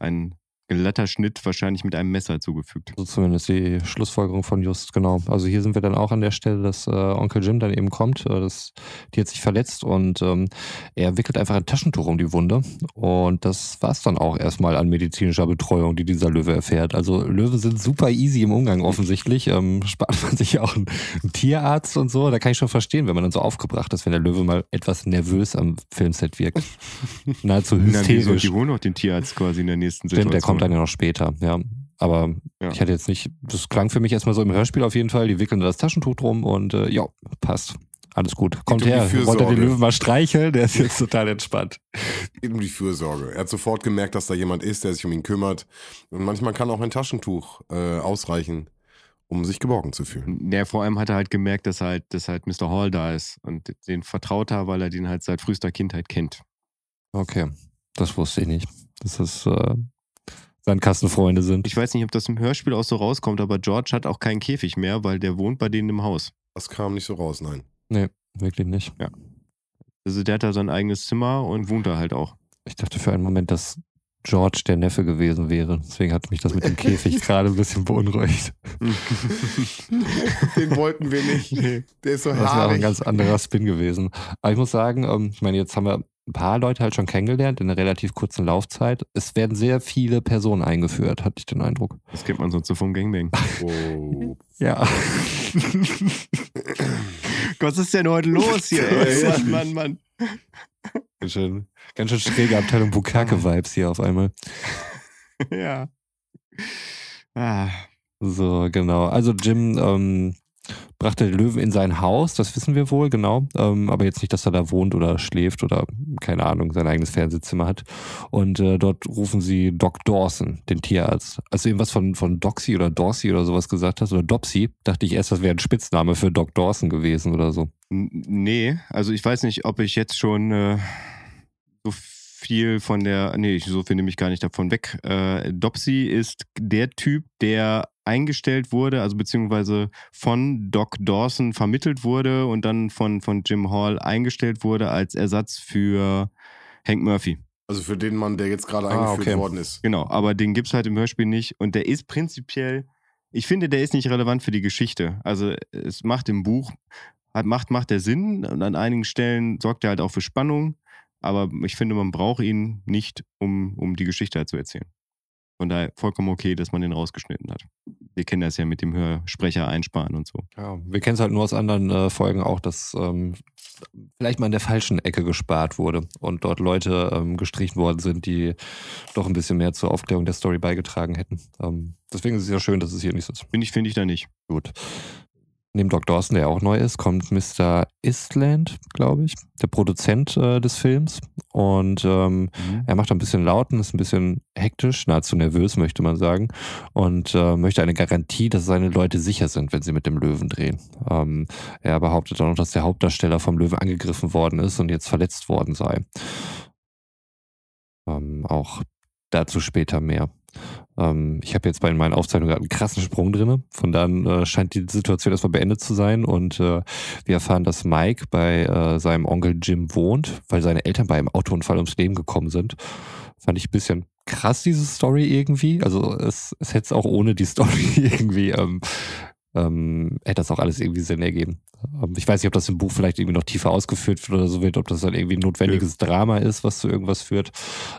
Ein glatter Schnitt, wahrscheinlich mit einem Messer zugefügt. So zumindest die Schlussfolgerung von Just, genau. Also hier sind wir dann auch an der Stelle, dass äh, Onkel Jim dann eben kommt. Äh, das, die hat sich verletzt und ähm, er wickelt einfach ein Taschentuch um die Wunde. Und das war's dann auch erstmal an medizinischer Betreuung, die dieser Löwe erfährt. Also Löwen sind super easy im Umgang offensichtlich. Ähm, *laughs* spart man sich auch einen, einen Tierarzt und so. Da kann ich schon verstehen, wenn man dann so aufgebracht ist, wenn der Löwe mal etwas nervös am Filmset wirkt. *laughs* Nahezu Na, wieso? hysterisch. Die holen auch den Tierarzt quasi in der nächsten Stimmt, Situation. der kommt dann ja noch später, ja. Aber Ja. ich hatte jetzt nicht, das klang für mich erstmal so im Hörspiel auf jeden Fall, die wickeln da das Taschentuch drum und äh, ja, passt. Alles gut. Kommt um her, wollt ihr Fürsorge. den Löwen mal streicheln? Der ist jetzt total entspannt. geht um die Fürsorge. Er hat sofort gemerkt, dass da jemand ist, der sich um ihn kümmert. Und manchmal kann auch ein Taschentuch äh, ausreichen, um sich geborgen zu fühlen. Ja, vor allem hat er halt gemerkt, dass halt, dass halt Mr. Hall da ist und den vertraut er, weil er den halt seit frühester Kindheit kennt. Okay, das wusste ich nicht. Das äh, Sandkastenfreunde sind. Ich weiß nicht, ob das im Hörspiel auch so rauskommt, aber George hat auch keinen Käfig mehr, weil der wohnt bei denen im Haus. Das kam nicht so raus, nein. Nee, wirklich nicht. Also der hat da sein eigenes Zimmer und wohnt da halt auch. Ich dachte für einen Moment, dass George der Neffe gewesen wäre. Deswegen hat mich das mit dem Käfig *laughs* gerade ein bisschen beunruhigt. *laughs* Den wollten wir nicht. Der ist so Das wäre auch ein haarig. ganz anderer Spin gewesen. Aber ich muss sagen, ähm, ich meine, jetzt haben wir ein paar Leute halt schon kennengelernt in einer relativ kurzen Laufzeit. Es werden sehr viele Personen eingeführt, hatte ich den Eindruck. Das kennt man sonst so vom Gangbang. Oh. Ja. *laughs* Was ist denn heute los hier? *laughs* ey? Mann, Mann, Mann. ganz, schön, ganz schön schräge Abteilung Bukake-Vibes hier auf einmal. *laughs* Ja. Ah, So, genau. Also Jim ähm, brachte den Löwen in sein Haus, das wissen wir wohl, genau. Ähm, aber jetzt nicht, dass er da wohnt oder schläft oder, keine Ahnung, sein eigenes Fernsehzimmer hat. Und äh, dort rufen sie Doc Dawson, den Tierarzt. Als du eben was von, von Doxy oder Dorsey oder sowas gesagt hast, oder Dopsy, dachte ich erst, das wäre ein Spitzname für Doc Dawson gewesen oder so. nee, also ich weiß nicht, ob ich jetzt schon äh, so viel von der, nee, ich- so viel nehme ich gar nicht davon weg. Äh, Dopsy ist der Typ, der eingestellt wurde, also beziehungsweise von Doc Dawson vermittelt wurde und dann von, von Jim Hall eingestellt wurde als Ersatz für Hank Murphy. Also für den Mann, der jetzt gerade Ah, eingeführt okay. worden ist. Genau, aber den gibt's halt im Hörspiel nicht und der ist prinzipiell, ich finde, der ist nicht relevant für die Geschichte. Also es macht im Buch, hat, macht, macht der Sinn und an einigen Stellen sorgt er halt auch für Spannung, aber ich finde, man braucht ihn nicht, um, um die Geschichte halt zu erzählen. Von daher vollkommen okay, dass man den rausgeschnitten hat. Wir kennen das ja mit dem Hörsprecher einsparen und so. Ja, wir kennen es halt nur aus anderen äh, Folgen auch, dass ähm, vielleicht mal in der falschen Ecke gespart wurde und dort Leute ähm, gestrichen worden sind, die doch ein bisschen mehr zur Aufklärung der Story beigetragen hätten. Ähm, deswegen ist es ja schön, dass es hier nicht so ist. Finde ich, finde ich da nicht. Gut. Neben Doc Dawson, der auch neu ist, kommt Mr. Istland, glaube ich, der Produzent äh, des Films. Und ähm, er macht ein bisschen lauten, ist ein bisschen hektisch, nahezu nervös, möchte man sagen. Und äh, möchte eine Garantie, dass seine Leute sicher sind, wenn sie mit dem Löwen drehen. Ähm, er behauptet auch noch, dass der Hauptdarsteller vom Löwen angegriffen worden ist und jetzt verletzt worden sei. Ähm, auch dazu später mehr. Ähm, ich habe jetzt bei meinen Aufzeichnungen einen krassen Sprung drinne. Von dann äh, scheint die Situation erstmal beendet zu sein und äh, wir erfahren, dass Mike bei äh, seinem Onkel Jim wohnt, weil seine Eltern bei einem Autounfall ums Leben gekommen sind. Fand ich ein bisschen krass, diese Story irgendwie. Also es, es hätte es auch ohne die *laughs* Story irgendwie, ähm, ähm, hätte das auch alles irgendwie Sinn ergeben. Ähm, ich weiß nicht, ob das im Buch vielleicht irgendwie noch tiefer ausgeführt wird oder so wird, ob das dann irgendwie ein notwendiges Drama ist, was zu irgendwas führt.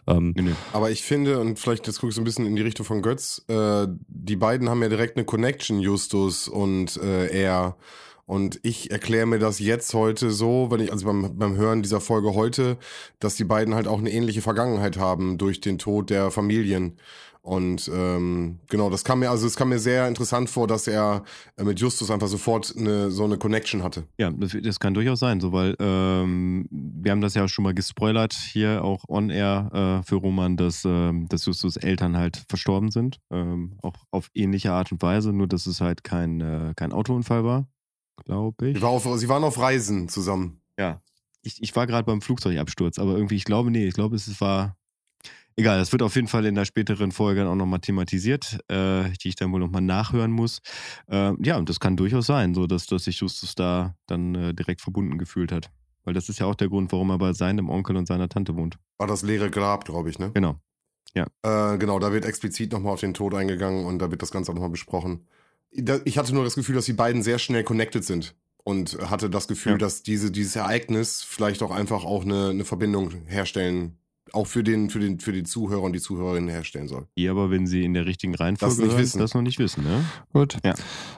Ähm, Nee, nee. Aber ich finde, und vielleicht jetzt gucke ich so ein bisschen in die Richtung von Götz, äh, die beiden haben ja direkt eine Connection, Justus und äh, er. Und ich erkläre mir das jetzt heute so, wenn ich, also beim, beim Hören dieser Folge heute, dass die beiden halt auch eine ähnliche Vergangenheit haben durch den Tod der Familien. Und ähm, genau, das kam mir, also es kam mir sehr interessant vor, dass er äh, mit Justus einfach sofort eine, so eine Connection hatte. Ja, das, das kann durchaus sein, so, weil ähm, wir haben das ja schon mal gespoilert hier auch on air äh, für Roman, dass, ähm, dass Justus Eltern halt verstorben sind. Ähm, auch auf ähnliche Art und Weise, nur dass es halt kein, äh, kein Autounfall war, glaube ich. Sie, war auf, sie waren auf Reisen zusammen. Ja. Ich, ich war gerade beim Flugzeugabsturz, aber irgendwie, ich glaube, nee, ich glaube, es war. Egal, das wird auf jeden Fall in der späteren Folge auch nochmal thematisiert, äh, die ich dann wohl nochmal nachhören muss. Äh, ja, und das kann durchaus sein, so dass, dass sich Justus da dann äh, direkt verbunden gefühlt hat. Weil das ist ja auch der Grund, warum er bei seinem Onkel und seiner Tante wohnt. War das leere Grab, glaube ich, ne? Genau. Äh, genau, da wird explizit nochmal auf den Tod eingegangen und da wird das Ganze auch nochmal besprochen. Ich hatte nur das Gefühl, dass die beiden sehr schnell connected sind und hatte das Gefühl, Ja. dass diese, dieses Ereignis vielleicht auch einfach auch eine, eine Verbindung herstellen, auch für den, für den, für die Zuhörer und die Zuhörerinnen herstellen soll. Die aber, wenn sie in der richtigen Reihenfolge Das nicht hören, wissen. das noch nicht wissen, ne? Gut. Ja.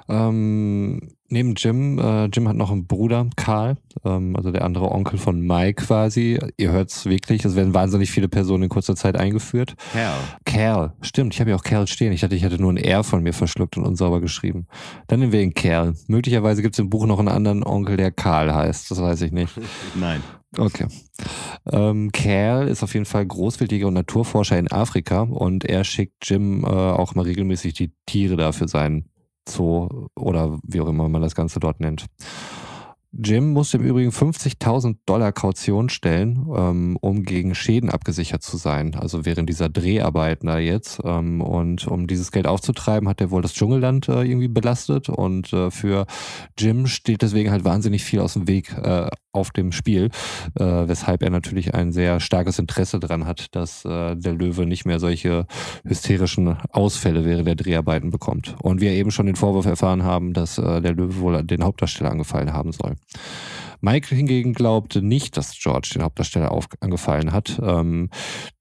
Ähm, neben Jim, äh, Jim hat noch einen Bruder, Karl, ähm, also der andere Onkel von Mike quasi. Ihr hört's wirklich, es werden wahnsinnig viele Personen in kurzer Zeit eingeführt. Herr. Kerl, stimmt, ich habe ja auch Kerl stehen. Ich dachte, ich hätte nur ein R von mir verschluckt und unsauber geschrieben. Dann nehmen wir ihn Kerl. Möglicherweise gibt's im Buch noch einen anderen Onkel, der Karl heißt. Das weiß ich nicht. *laughs* Nein. Okay. Ähm, Kerl ist auf jeden Fall Großwildjäger und Naturforscher in Afrika und er schickt Jim äh, auch mal regelmäßig die Tiere da für seinen Zoo oder wie auch immer man das Ganze dort nennt. Jim musste im Übrigen 50.000 Dollar Kaution stellen, ähm, um gegen Schäden abgesichert zu sein. Also während dieser Dreharbeiten da jetzt. Ähm, und um dieses Geld aufzutreiben, hat er wohl das Dschungelland äh, irgendwie belastet. Und äh, für Jim steht deswegen halt wahnsinnig viel aus dem Weg äh, auf dem Spiel, äh, weshalb er natürlich ein sehr starkes Interesse daran hat, dass äh, der Löwe nicht mehr solche hysterischen Ausfälle während der Dreharbeiten bekommt. Und wir eben schon den Vorwurf erfahren haben, dass äh, der Löwe wohl den Hauptdarsteller angefallen haben soll. Mike hingegen glaubte nicht, dass George den Hauptdarsteller auf, angefallen hat. Ähm,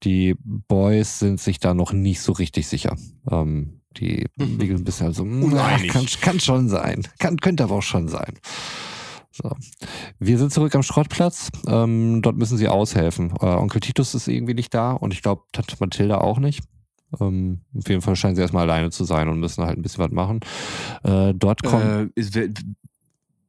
die Boys sind sich da noch nicht so richtig sicher. Ähm, die *laughs* liegen ein bisschen also, Uneinig. kann, kann schon sein. Kann, könnte aber auch schon sein. So. Wir sind zurück am Schrottplatz. Ähm, dort müssen sie aushelfen. Äh, Onkel Titus ist irgendwie nicht da und ich glaube Tante Mathilda auch nicht. Ähm, auf jeden Fall scheinen sie erstmal alleine zu sein und müssen halt ein bisschen was machen. Äh, dort kommen. Äh,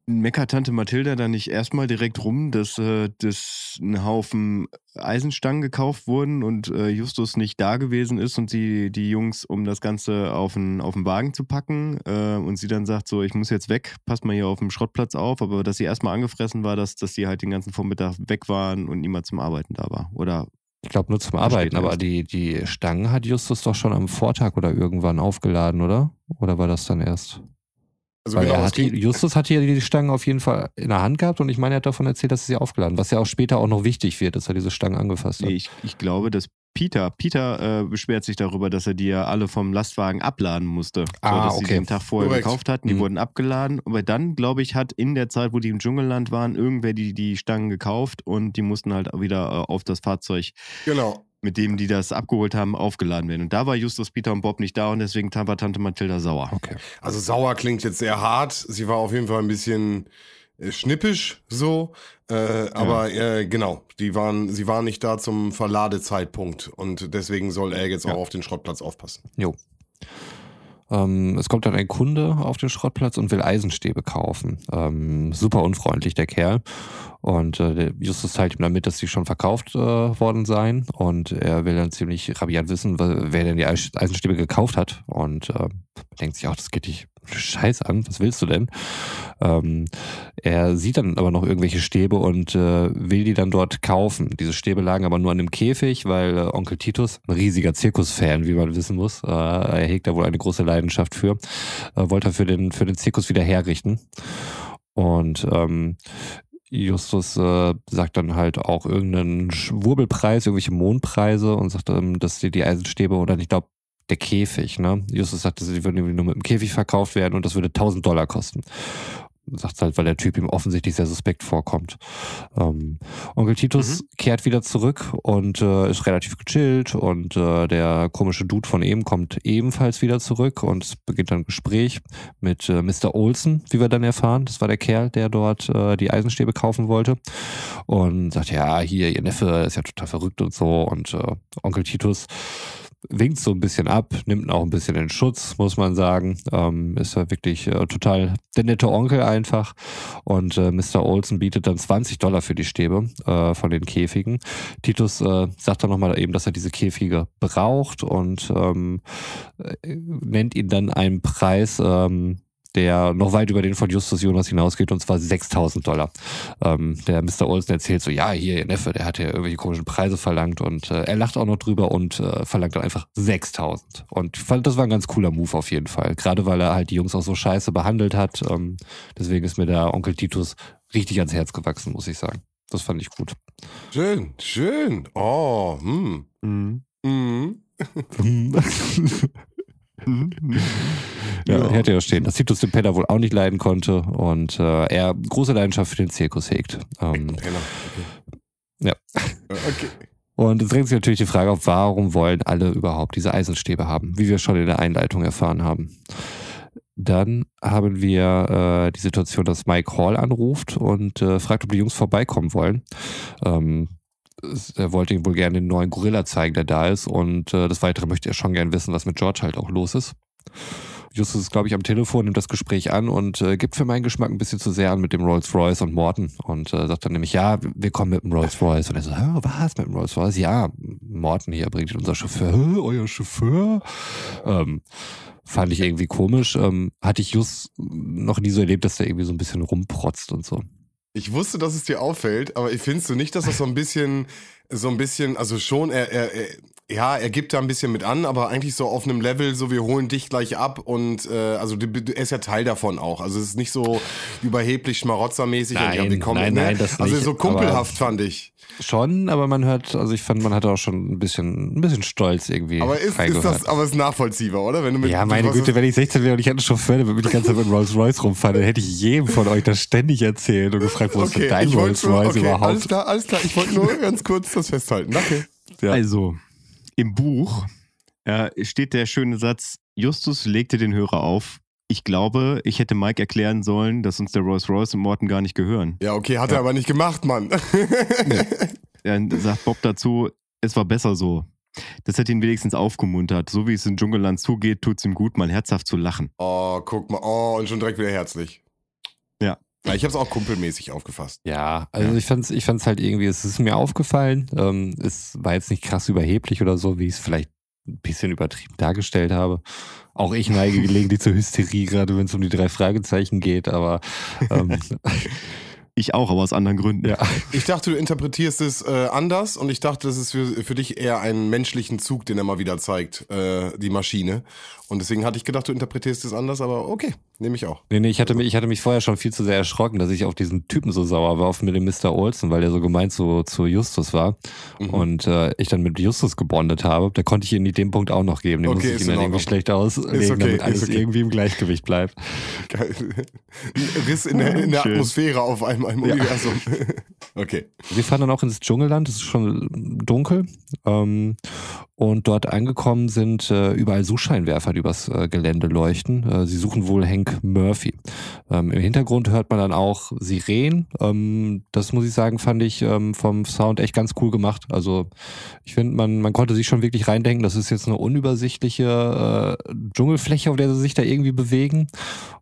meckert Tante Mathilda dann nicht erstmal direkt rum, dass, äh, dass ein Haufen Eisenstangen gekauft wurden und äh, Justus nicht da gewesen ist und sie die Jungs, um das Ganze auf den, auf den Wagen zu packen äh, und sie dann sagt so, ich muss jetzt weg, passt mal hier auf dem Schrottplatz auf, aber dass sie erstmal angefressen war, dass, dass sie halt den ganzen Vormittag weg waren und niemand zum Arbeiten da war. Oder Ich glaube nur zum Da Arbeiten, aber die, die Stangen hat Justus doch schon am Vortag oder irgendwann aufgeladen, oder? Oder war das dann erst? Also Weil genau, er hat die, Justus hat hier die Stangen auf jeden Fall in der Hand gehabt und ich meine, er hat davon erzählt, dass er sie aufgeladen, was ja auch später auch noch wichtig wird, dass er diese Stangen angefasst hat. nee, ich, ich glaube, dass Peter, Peter äh, beschwert sich darüber, dass er die ja alle vom Lastwagen abladen musste. Ah, so, dass okay. sie den Tag vorher Korrekt. gekauft hatten, die Mhm. wurden abgeladen. Aber dann, glaube ich, hat in der Zeit, wo die im Dschungelland waren, irgendwer die, die Stangen gekauft und die mussten halt wieder äh, auf das Fahrzeug, genau. Mit dem die das abgeholt haben, aufgeladen werden. Und da war Justus, Peter und Bob nicht da und deswegen war Tante Mathilda sauer. Okay. Also sauer klingt jetzt sehr hart. Sie war auf jeden Fall ein bisschen äh, schnippisch so. Äh, aber äh, genau, die waren, sie waren nicht da zum Verladezeitpunkt und deswegen soll er jetzt Ja. auch auf den Schrottplatz aufpassen. Jo. Ähm, es kommt dann ein Kunde auf den Schrottplatz und will Eisenstäbe kaufen. Ähm, super unfreundlich, der Kerl. Und äh, Justus teilt ihm dann mit, dass die schon verkauft äh, worden seien. Und er will dann ziemlich rabiat wissen, wer denn die Eis- Eisenstäbe gekauft hat. Und äh, denkt sich auch, das geht dich scheiß an, was willst du denn? Ähm, er sieht dann aber noch irgendwelche Stäbe und äh, will die dann dort kaufen. Diese Stäbe lagen aber nur an einem Käfig, weil äh, Onkel Titus, ein riesiger Zirkusfan, wie man wissen muss, äh, er hegt da wohl eine große Leidenschaft für, äh, wollte er für den, für den Zirkus wieder herrichten. Und ähm, Justus äh, sagt dann halt auch irgendeinen Schwurbelpreis, irgendwelche Mondpreise und sagt, ähm, dass die, die Eisenstäbe oder ich glaube der Käfig, ne? Justus sagte, sie würden irgendwie nur mit dem Käfig verkauft werden und das würde 1000 Dollar kosten. Sagt halt, weil der Typ ihm offensichtlich sehr suspekt vorkommt. Ähm, Onkel Titus kehrt wieder zurück und äh, ist relativ gechillt und äh, der komische Dude von eben kommt ebenfalls wieder zurück und es beginnt dann ein Gespräch mit äh, Mr. Olsen, wie wir dann erfahren. Das war der Kerl, der dort äh, die Eisenstäbe kaufen wollte und sagt, ja, hier, ihr Neffe ist ja total verrückt und so und äh, Onkel Titus winkt so ein bisschen ab, nimmt auch ein bisschen in Schutz, muss man sagen. Ähm, ist ja wirklich äh, total der nette Onkel einfach. Und äh, Mr. Olsen bietet dann 20 Dollar für die Stäbe äh, von den Käfigen. Titus äh, sagt dann nochmal eben, dass er diese Käfige braucht und ähm, äh, nennt ihn dann einen Preis, ähm, der noch weit über den von Justus Jonas hinausgeht, und zwar 6000 Dollar. Ähm, der Mr. Olsen erzählt so, ja, hier, ihr Neffe, der hat ja irgendwelche komischen Preise verlangt und äh, er lacht auch noch drüber und äh, verlangt dann einfach 6000. Und ich fand, das war ein ganz cooler Move auf jeden Fall. Gerade weil er halt die Jungs auch so scheiße behandelt hat. Ähm, deswegen ist mir der Onkel Titus richtig ans Herz gewachsen, muss ich sagen. Das fand ich gut. Schön, schön. Oh, hm. Mhm. Mhm. *laughs* *laughs* *laughs* Ja, Ja. er hätte ja stehen, dass Titus den Penner wohl auch nicht leiden konnte und äh, er große Leidenschaft für den Zirkus hegt. Ähm, Penner. Ja. Okay. okay. Und es drängt sich natürlich die Frage auf, warum wollen alle überhaupt diese Eisenstäbe haben, wie wir schon in der Einleitung erfahren haben. Dann haben wir äh, die Situation, dass Mike Hall anruft und äh, fragt, ob die Jungs vorbeikommen wollen. Ähm, er wollte ihm wohl gerne den neuen Gorilla zeigen, der da ist. Und äh, des Weiteren möchte er schon gern wissen, was mit George halt auch los ist. Justus ist, glaube ich, am Telefon, nimmt das Gespräch an und äh, gibt für meinen Geschmack ein bisschen zu sehr an mit dem Rolls Royce und Morton und äh, sagt dann nämlich, ja, wir kommen mit dem Rolls Royce. Und er so, Hä, was mit dem Rolls Royce? Ja, Morton hier bringt unser Chauffeur. Hä, euer Chauffeur? Ähm, fand ich irgendwie komisch. Ähm, hatte ich Just noch nie so erlebt, dass der irgendwie so ein bisschen rumprotzt und so. Ich wusste, dass es dir auffällt, aber findest du nicht, dass das so ein bisschen, so ein bisschen, also schon, er, er, er ja, er gibt da ein bisschen mit an, aber eigentlich so auf einem Level, so wir holen dich gleich ab und äh, also er ist ja Teil davon auch. Also es ist nicht so überheblich schmarotzermäßig Nein, und ja, wir kommen, nein, ne? nein, das Also nicht, so kumpelhaft fand ich. Schon, aber man hört, also ich fand, man hat auch schon ein bisschen, ein bisschen Stolz irgendwie. Aber ist, ist das, aber ist nachvollziehbar, oder? Wenn du mit, ja, meine Güte, wenn ich 16 wäre und ich hätte einen Chauffeur, der würde mir die ganze Zeit mit Rolls Royce rumfahren, dann hätte ich jedem von euch das ständig erzählt und gefragt, wo ist denn dein Rolls Royce okay, alles überhaupt? klar, alles klar. Ich wollte nur ganz kurz das festhalten. Danke. Ja. Also, im Buch äh, steht der schöne Satz, Justus legte den Hörer auf. Ich glaube, ich hätte Mike erklären sollen, dass uns der Rolls Royce und Morton gar nicht gehören. Ja, okay, hat er aber nicht gemacht, Mann. Dann sagt Bob dazu, es war besser so. Das hat ihn wenigstens aufgemuntert. So wie es im Dschungelland zugeht, tut es ihm gut, mal herzhaft zu lachen. Oh, guck mal. Oh, und schon direkt wieder herzlich. Ja. ich habe es auch kumpelmäßig aufgefasst. Ja, also Ja. ich fand's, ich fand's halt irgendwie, es ist mir aufgefallen, ähm, es war jetzt nicht krass überheblich oder so, wie ich es vielleicht ein bisschen übertrieben dargestellt habe. Auch ich neige *laughs* gelegentlich zur Hysterie, gerade wenn es um die drei Fragezeichen geht, aber ähm, *laughs* Ich auch, aber aus anderen Gründen. ja. Ich dachte, du interpretierst es äh, anders und ich dachte, das ist für, für dich eher einen menschlichen Zug, den er mal wieder zeigt, äh, die Maschine. Und deswegen hatte ich gedacht, du interpretierst es anders, aber okay, nehme ich auch. Nee, nee, ich hatte, mich, ich hatte mich vorher schon viel zu sehr erschrocken, dass ich auf diesen Typen so sauer war, auf mit dem Mr. Olsen, weil der so gemeint zu, zu Justus war. Mhm. Und äh, ich dann mit Justus gebondet habe. Da konnte ich ihm in dem Punkt auch noch geben. Den Okay, musste ich ihm dann irgendwie schlecht auslegen, okay, damit alles okay. irgendwie im Gleichgewicht bleibt. Geil. Ein Riss in der, in der. *laughs* Atmosphäre auf einmal im Ja. Universum. *laughs* okay. Wir fahren dann auch ins Dschungelland, es ist schon dunkel. Ähm, und dort angekommen sind äh, überall Suchscheinwerfer, die übers äh, Gelände leuchten. Äh, sie suchen wohl Hank Murphy. Ähm, Im Hintergrund hört man dann auch Sirenen. Ähm, das muss ich sagen, fand ich ähm, vom Sound echt ganz cool gemacht. Also ich finde, man, man konnte sich schon wirklich reindenken, das ist jetzt eine unübersichtliche äh, Dschungelfläche, auf der sie sich da irgendwie bewegen.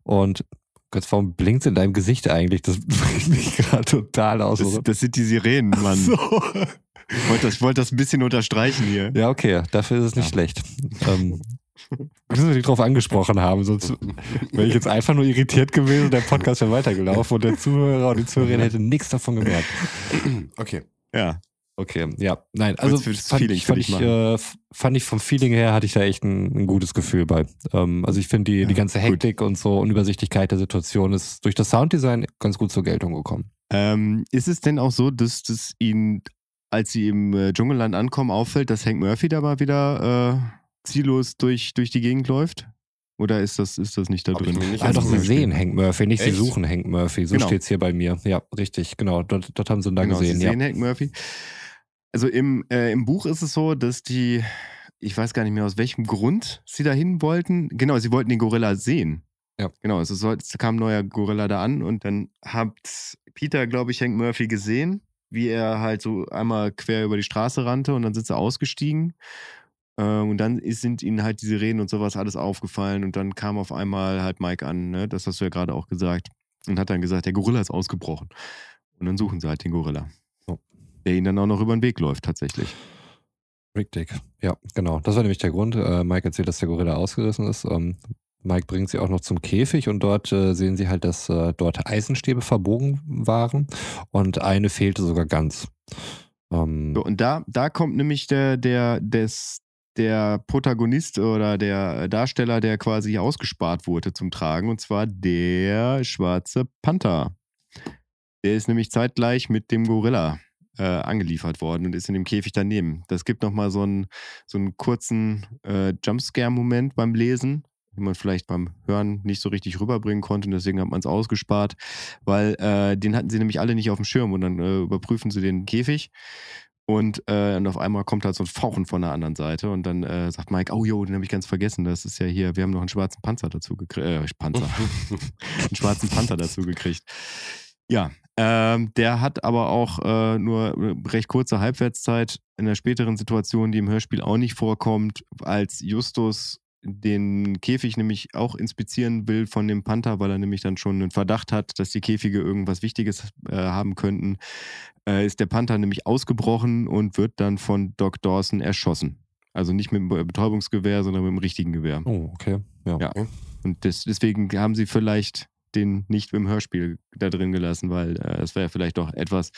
Und Gott, warum blinkt in deinem Gesicht eigentlich? Das *laughs* bringt mich gerade total aus. Das, das sind die Sirenen, Mann. So. Ich wollte das, ich wollte das ein bisschen unterstreichen hier. Ja, okay, dafür ist es nicht Ja. schlecht. Ähm, müssen wir dich drauf angesprochen haben, sonst wäre ich jetzt einfach nur irritiert gewesen und der Podcast wäre weitergelaufen und der Zuhörer und die Zuhörerin hätte nichts davon gemerkt. Okay. Ja. Okay, ja, nein, also fand, ich, fand, ich, äh, fand ich vom Feeling her hatte ich da echt ein, ein gutes Gefühl bei. Ähm, also ich finde die, die Ja, ganze gut. Hektik und so Unübersichtlichkeit der Situation ist durch das Sounddesign ganz gut zur Geltung gekommen. Ähm, ist es denn auch so, dass das ihn, als sie im äh, Dschungelland ankommen, auffällt, dass Hank Murphy da mal wieder äh, ziellos durch, durch die Gegend läuft? Oder ist das, ist das nicht da Hab ich drin? nicht Ah, doch, sie sehen Hank Murphy, nicht sie Echt? suchen Hank Murphy. So Genau. steht's hier bei mir. Ja, richtig, genau. Dort, dort haben sie ihn da genau, gesehen. Sie Ja. sehen Hank Murphy. Also im, äh, im Buch ist es so, dass die, ich weiß gar nicht mehr aus welchem Grund sie dahin wollten. Genau, sie wollten den Gorilla sehen. Ja. Genau, also es, es kam ein neuer Gorilla da an und dann hat Peter, glaube ich, Hank Murphy gesehen, wie er halt so einmal quer über die Straße rannte und dann sind sie ausgestiegen. Ähm, und dann sind ihnen halt die Sirenen und sowas alles aufgefallen und dann kam auf einmal halt Mike an, ne? das hast du ja gerade auch gesagt, und hat dann gesagt, der Gorilla ist ausgebrochen. Und dann suchen sie halt den Gorilla. So. Der ihnen dann auch noch über den Weg läuft, tatsächlich. Richtig. Ja, genau. Das war nämlich der Grund. Äh, Mike erzählt, dass der Gorilla ausgerissen ist. Ähm, Mike bringt sie auch noch zum Käfig und dort äh, sehen sie halt, dass äh, dort Eisenstäbe verbogen waren und eine fehlte sogar ganz. Ähm, So, und da, da kommt nämlich der, der, des, der Protagonist oder der Darsteller, der quasi ausgespart wurde, zum Tragen, und zwar der schwarze Panther. Der ist nämlich zeitgleich mit dem Gorilla äh, angeliefert worden und ist in dem Käfig daneben. Das gibt nochmal so einen, so einen kurzen äh, Jumpscare-Moment beim Lesen, den man vielleicht beim Hören nicht so richtig rüberbringen konnte und deswegen hat man es ausgespart, weil äh, den hatten sie nämlich alle nicht auf dem Schirm und dann äh, überprüfen sie den Käfig und, äh, und auf einmal kommt halt so ein Fauchen von der anderen Seite und dann äh, sagt Mike, oh jo, den habe ich ganz vergessen, das ist ja hier, wir haben noch einen schwarzen Panzer dazu gekriegt, äh, Panzer, *laughs* einen schwarzen Panther dazu gekriegt. Ja, ähm, der hat aber auch äh, nur recht kurze Halbwertszeit in der späteren Situation, die im Hörspiel auch nicht vorkommt, als Justus den Käfig nämlich auch inspizieren will von dem Panther, weil er nämlich dann schon einen Verdacht hat, dass die Käfige irgendwas Wichtiges äh, haben könnten, äh, ist der Panther nämlich ausgebrochen und wird dann von Doc Dawson erschossen. Also nicht mit dem Betäubungsgewehr, sondern mit dem richtigen Gewehr. oh, okay. Ja. Ja. Und des, deswegen haben sie vielleicht den nicht im Hörspiel da drin gelassen, weil äh, es wäre ja vielleicht doch etwas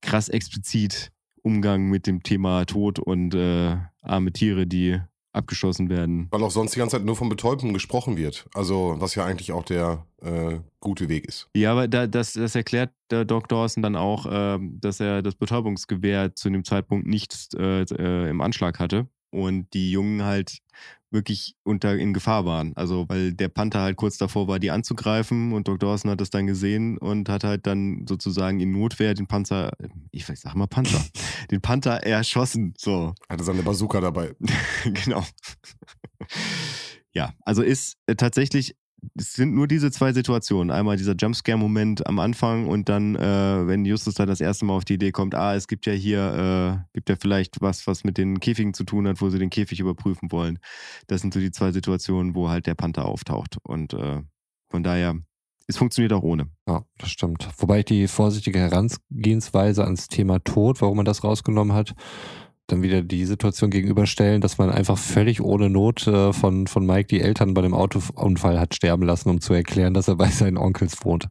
krass explizit Umgang mit dem Thema Tod und äh, arme Tiere, die abgeschossen werden. Weil auch sonst die ganze Zeit nur von Betäubung gesprochen wird. Also, was ja eigentlich auch der äh, gute Weg ist. Ja, aber da, das, das erklärt der Doc Dawson dann auch, äh, dass er das Betäubungsgewehr zu dem Zeitpunkt nicht äh, äh, im Anschlag hatte und die Jungen halt wirklich unter in Gefahr waren. Also weil der Panther halt kurz davor war, die anzugreifen und Doc Dawson hat das dann gesehen und hat halt dann sozusagen in Notwehr den Panzer, ich sag mal Panzer, *laughs* den Panther erschossen. So. Hatte seine Bazooka dabei. *laughs* genau. ja, also ist äh, tatsächlich es sind nur diese zwei Situationen. Einmal dieser Jumpscare-Moment am Anfang und dann, äh, wenn Justus da das erste Mal auf die Idee kommt, ah, es gibt ja hier, äh, gibt ja vielleicht was, was mit den Käfigen zu tun hat, wo sie den Käfig überprüfen wollen. Das sind so die zwei Situationen, wo halt der Panther auftaucht. Und äh, von daher, es funktioniert auch ohne. Ja, das stimmt. Wobei ich die vorsichtige Herangehensweise ans Thema Tod, warum man das rausgenommen hat, dann wieder die Situation gegenüberstellen, dass man einfach völlig ohne Not äh, von, von Mike die Eltern bei dem Autounfall hat sterben lassen, um zu erklären, dass er bei seinen Onkels wohnt.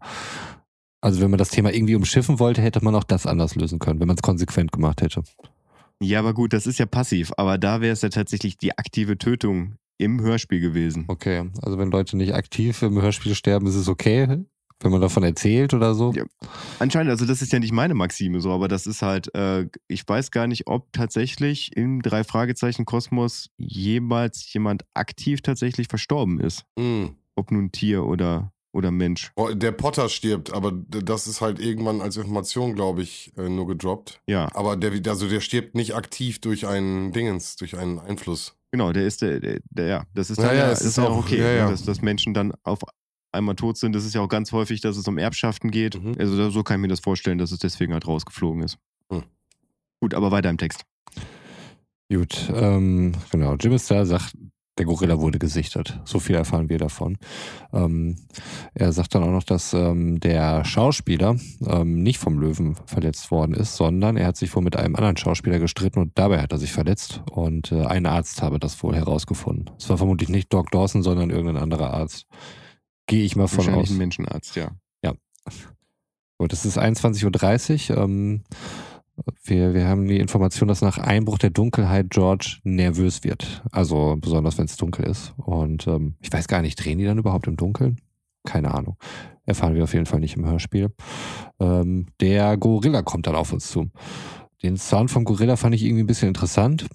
Also wenn man das Thema irgendwie umschiffen wollte, hätte man auch das anders lösen können, wenn man es konsequent gemacht hätte. Ja, aber gut, das ist ja passiv. Aber da wäre es ja tatsächlich die aktive Tötung im Hörspiel gewesen. Okay, also wenn Leute nicht aktiv im Hörspiel sterben, ist es okay wenn man davon erzählt oder so? Ja, anscheinend, also das ist ja nicht meine Maxime so, aber das ist halt, äh, ich weiß gar nicht, ob tatsächlich im Drei-Fragezeichen-Kosmos jemals jemand aktiv tatsächlich verstorben ist. Mhm. Ob nun Tier oder, oder Mensch. Der Potter stirbt, aber das ist halt irgendwann als Information, glaube ich, äh, nur gedroppt. Ja. Aber der, also der stirbt nicht aktiv durch einen Dingens, durch einen Einfluss. Genau, der ist der, der, der ja, das ist, ja, dann, ja, ja, ist auch auch okay, ja, ne, ja. Dass, dass Menschen dann auf einmal tot sind. Das ist ja auch ganz häufig, dass es um Erbschaften geht. Mhm. Also so kann ich mir das vorstellen, dass es deswegen halt rausgeflogen ist. Mhm. Gut, aber weiter im Text. Gut, ähm, genau. Jim ist da, sagt, der Gorilla wurde gesichtet. So viel erfahren wir davon. Ähm, er sagt dann auch noch, dass ähm, der Schauspieler ähm, nicht vom Löwen verletzt worden ist, sondern er hat sich wohl mit einem anderen Schauspieler gestritten und dabei hat er sich verletzt. Und äh, ein Arzt habe das wohl herausgefunden. Es war vermutlich nicht Doc Dawson, sondern irgendein anderer Arzt. Gehe ich mal von aus. ein Menschenarzt, ja. Ja. Gut, es ist 21.30 Uhr. Ähm, wir, wir haben die Information, dass nach Einbruch der Dunkelheit George nervös wird. Also besonders, wenn es dunkel ist. Und ähm, ich weiß gar nicht, drehen die dann überhaupt im Dunkeln? Keine Ahnung. Erfahren wir auf jeden Fall nicht im Hörspiel. Ähm, der Gorilla kommt dann auf uns zu. Den Sound vom Gorilla fand ich irgendwie ein bisschen interessant.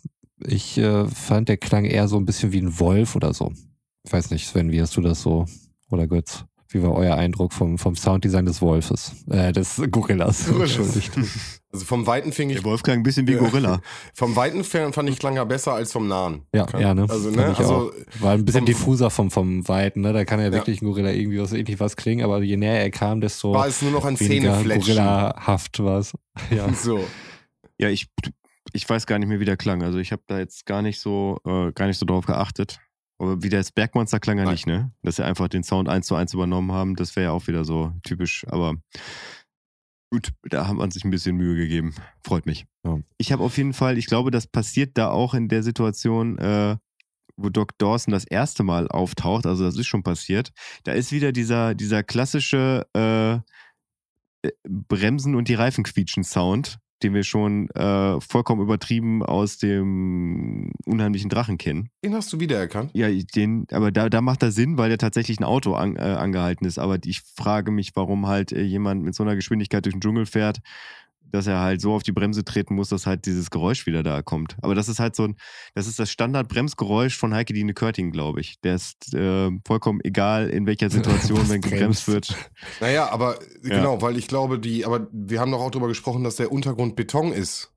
Ich äh, fand, der klang eher so ein bisschen wie ein Wolf oder so. Ich weiß nicht, Sven, wie hast du das so oder Götz? Wie war euer Eindruck vom, vom Sounddesign des Wolfes? Äh, des Gorillas. *laughs* Entschuldigt. Also vom Weiten fing ich. Der Wolf klang ein bisschen wie Gorilla. *laughs* vom Weiten fand ich klang er besser als vom Nahen. Ja, Kann, ja, ne? Also, ne? ich Also, auch. War ein bisschen vom- diffuser vom, vom Weiten, ne? Da kann ja Ja. wirklich ein Gorilla irgendwie was ähnlich was klingen, aber je näher er kam, desto war es nur noch ein Zähnefletschen. Gorillahaft war es. *laughs* Ja. So. Ja, ich, ich weiß gar nicht mehr, wie der klang. Also ich habe da jetzt gar nicht so, äh, gar nicht so drauf geachtet. Aber wie das Bergmonster klang ja nicht, ne? Dass sie einfach den Sound eins zu eins übernommen haben, das wäre ja auch wieder so typisch. Aber gut, da hat man sich ein bisschen Mühe gegeben. Freut mich. Ja. Ich habe auf jeden Fall, ich glaube, das passiert da auch in der Situation, äh, wo Doc Dawson das erste Mal auftaucht. Also das ist schon passiert. Da ist wieder dieser, dieser klassische äh, äh, Bremsen und die Reifen quietschen Sound, den wir schon äh, vollkommen übertrieben aus dem unheimlichen Drachen kennen. Den hast du wiedererkannt. Ja, den, aber da, da macht das Sinn, weil ja tatsächlich ein Auto an, äh, angehalten ist. Aber ich frage mich, warum halt äh, jemand mit so einer Geschwindigkeit durch den Dschungel fährt, dass er halt so auf die Bremse treten muss, dass halt dieses Geräusch wieder da kommt. Aber das ist halt so ein, das ist das Standard-Bremsgeräusch von Heike Dine Körting, glaube ich. Der ist äh, vollkommen egal, in welcher *laughs* Situation, wenn gebremst wird. Naja, aber Ja. genau, weil ich glaube, die, aber wir haben doch auch darüber gesprochen, dass der Untergrund Beton ist,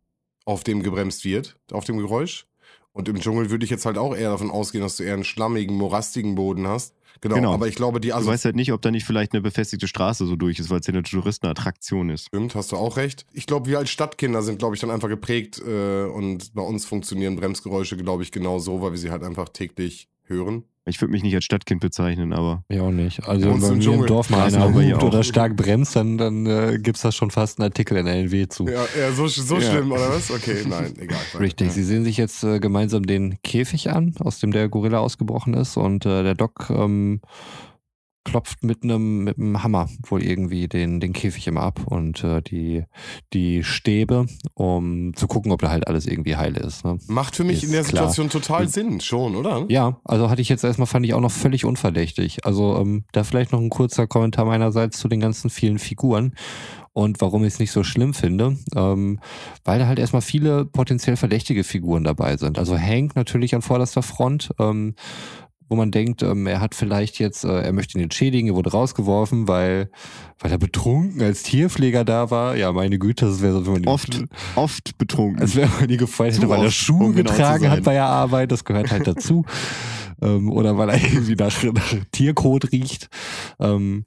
auf dem gebremst wird, auf dem Geräusch. Und im Dschungel würde ich jetzt halt auch eher davon ausgehen, dass du eher einen schlammigen, morastigen Boden hast. Genau, Genau. aber ich glaube, die Du also weißt halt nicht, ob da nicht vielleicht eine befestigte Straße so durch ist, weil es ja eine Touristenattraktion ist. Stimmt, hast du auch recht. Ich glaube, wir als Stadtkinder sind, glaube ich, dann einfach geprägt äh, und bei uns funktionieren Bremsgeräusche, glaube ich, genau so, weil wir sie halt einfach täglich hören. Ich würde mich nicht als Stadtkind bezeichnen, aber Ja, auch nicht. Also wenn im bei mir im. Dorf mal Straßen einer hupt oder stark bremst, dann, dann äh, gibt's da schon fast einen Artikel in NW zu. Ja, ja so, so Ja. schlimm, oder was? Okay, nein, egal. Richtig, sie sehen sich jetzt äh, gemeinsam den Käfig an, aus dem der Gorilla ausgebrochen ist und äh, der Doc ähm, klopft mit einem mit einem Hammer wohl irgendwie den den Käfig immer ab und äh, die die Stäbe, um zu gucken, ob da halt alles irgendwie heil ist. Ne? Macht für mich Ist in der klar. Situation total Sinn, schon, oder? Ja, also hatte ich jetzt erstmal, fand ich auch noch völlig unverdächtig. Also ähm, da vielleicht noch ein kurzer Kommentar meinerseits zu den ganzen vielen Figuren und warum ich es nicht so schlimm finde. Ähm, weil da halt erstmal viele potenziell verdächtige Figuren dabei sind. Also Hank natürlich an vorderster Front. Ähm, wo man denkt, ähm, er hat vielleicht jetzt, äh, er möchte ihn entschädigen, er wurde rausgeworfen, weil, weil er betrunken als Tierpfleger da war. Ja, meine Güte, das wäre so, wenn man ihn- Oft, oft betrunken. als wäre man nie gefallen hätte, weil er oft, Schuhe um genau getragen hat bei der Arbeit. Das gehört halt dazu. *laughs* ähm, oder weil er irgendwie nach, nach Tierkot riecht. Ähm,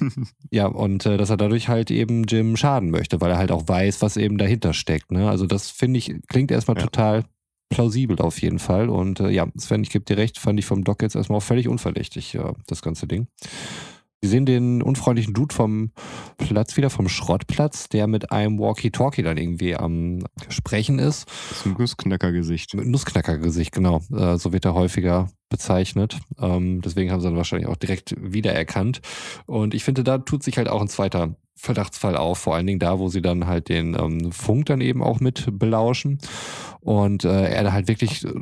*laughs* ja, und äh, dass er dadurch halt eben Jim schaden möchte, weil er halt auch weiß, was eben dahinter steckt. Ne? Also das finde ich, klingt erstmal Ja. total plausibel auf jeden Fall. Und äh, ja, Sven, ich gebe dir recht, fand ich vom Doc jetzt erstmal auch völlig unverdächtig, ja, das ganze Ding. Wir sehen den unfreundlichen Dude vom Platz wieder, vom Schrottplatz, der mit einem Walkie-Talkie dann irgendwie am Sprechen ist. Das ist ein Nussknackergesicht. Mit Nussknackergesicht, genau. Äh, so wird er häufiger bezeichnet. Ähm, deswegen haben sie dann wahrscheinlich auch direkt wiedererkannt. Und ich finde, da tut sich halt auch ein zweiter Verdachtsfall auf, vor allen Dingen da, wo sie dann halt den ähm, Funk dann eben auch mit belauschen. Und äh, er da halt wirklich äh,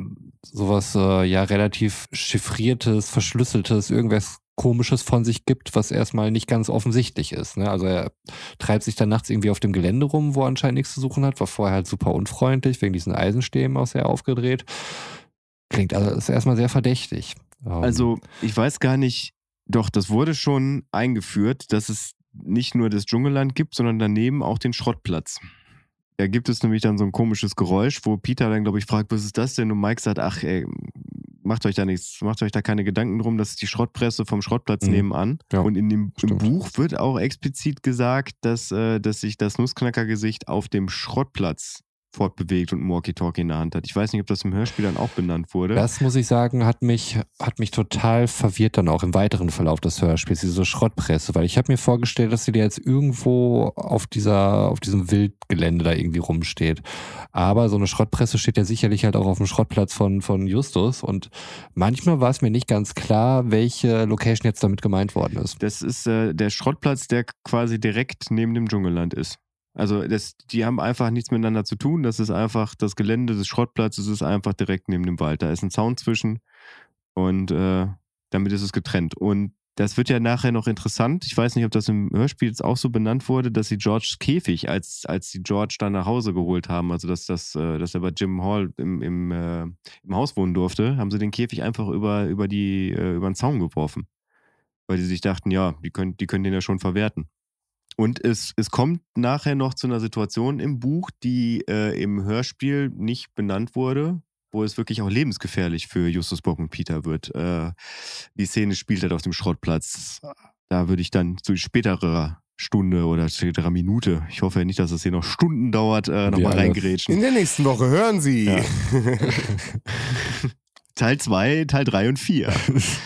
sowas äh, ja relativ chiffriertes, verschlüsseltes, irgendwas Komisches von sich gibt, was erstmal nicht ganz offensichtlich ist. Ne? Also er treibt sich dann nachts irgendwie auf dem Gelände rum, wo er anscheinend nichts zu suchen hat, war vorher halt super unfreundlich, wegen diesen Eisenstäben auch sehr aufgedreht. Klingt also ist erstmal sehr verdächtig. Ähm, Also, ich weiß gar nicht, doch, das wurde schon eingeführt, dass es nicht nur das Dschungelland gibt, sondern daneben auch den Schrottplatz. Da gibt es nämlich dann so ein komisches Geräusch, wo Peter dann, glaube ich, fragt, was ist das denn? Und Mike sagt, ach, ey, macht euch da nichts, macht euch da keine Gedanken drum, das ist die Schrottpresse vom Schrottplatz Mhm. nebenan. Ja, Und in dem. Buch wird auch explizit gesagt, dass, äh, dass sich das Nussknackergesicht auf dem Schrottplatz fortbewegt und ein Walkie-Talkie in der Hand hat. Ich weiß nicht, ob das im Hörspiel dann auch benannt wurde. Das muss ich sagen, hat mich, hat mich total verwirrt dann auch im weiteren Verlauf des Hörspiels, diese Schrottpresse, weil ich habe mir vorgestellt, dass sie da jetzt irgendwo auf dieser, auf diesem Wildgelände da irgendwie rumsteht. Aber so eine Schrottpresse steht ja sicherlich halt auch auf dem Schrottplatz von, von Justus und manchmal war es mir nicht ganz klar, welche Location jetzt damit gemeint worden ist. Das ist äh, der Schrottplatz, der quasi direkt neben dem Dschungelland ist. Also das, die haben einfach nichts miteinander zu tun. Das ist einfach das Gelände des Schrottplatzes ist einfach direkt neben dem Wald. Da ist ein Zaun zwischen und äh, damit ist es getrennt. Und das wird ja nachher noch interessant. Ich weiß nicht, ob das im Hörspiel jetzt auch so benannt wurde, dass sie Georges Käfig, als, als sie George dann nach Hause geholt haben, also dass, das, äh, dass er bei Jim Hall im, im, äh, im Haus wohnen durfte, haben sie den Käfig einfach über, über, die, äh, über den Zaun geworfen weil die sich dachten, ja, die können, die können den ja schon verwerten. Und es, es kommt nachher noch zu einer Situation im Buch, die äh, im Hörspiel nicht benannt wurde, wo es wirklich auch lebensgefährlich für Justus Bock und Peter wird. Äh, die Szene spielt halt auf dem Schrottplatz. Da würde ich dann zu späterer Stunde oder späterer Minute, ich hoffe ja nicht, dass es hier noch Stunden dauert, äh, nochmal alle. reingerätschen. In der nächsten Woche hören Sie. Ja. *laughs* Teil 2, Teil 3 und 4.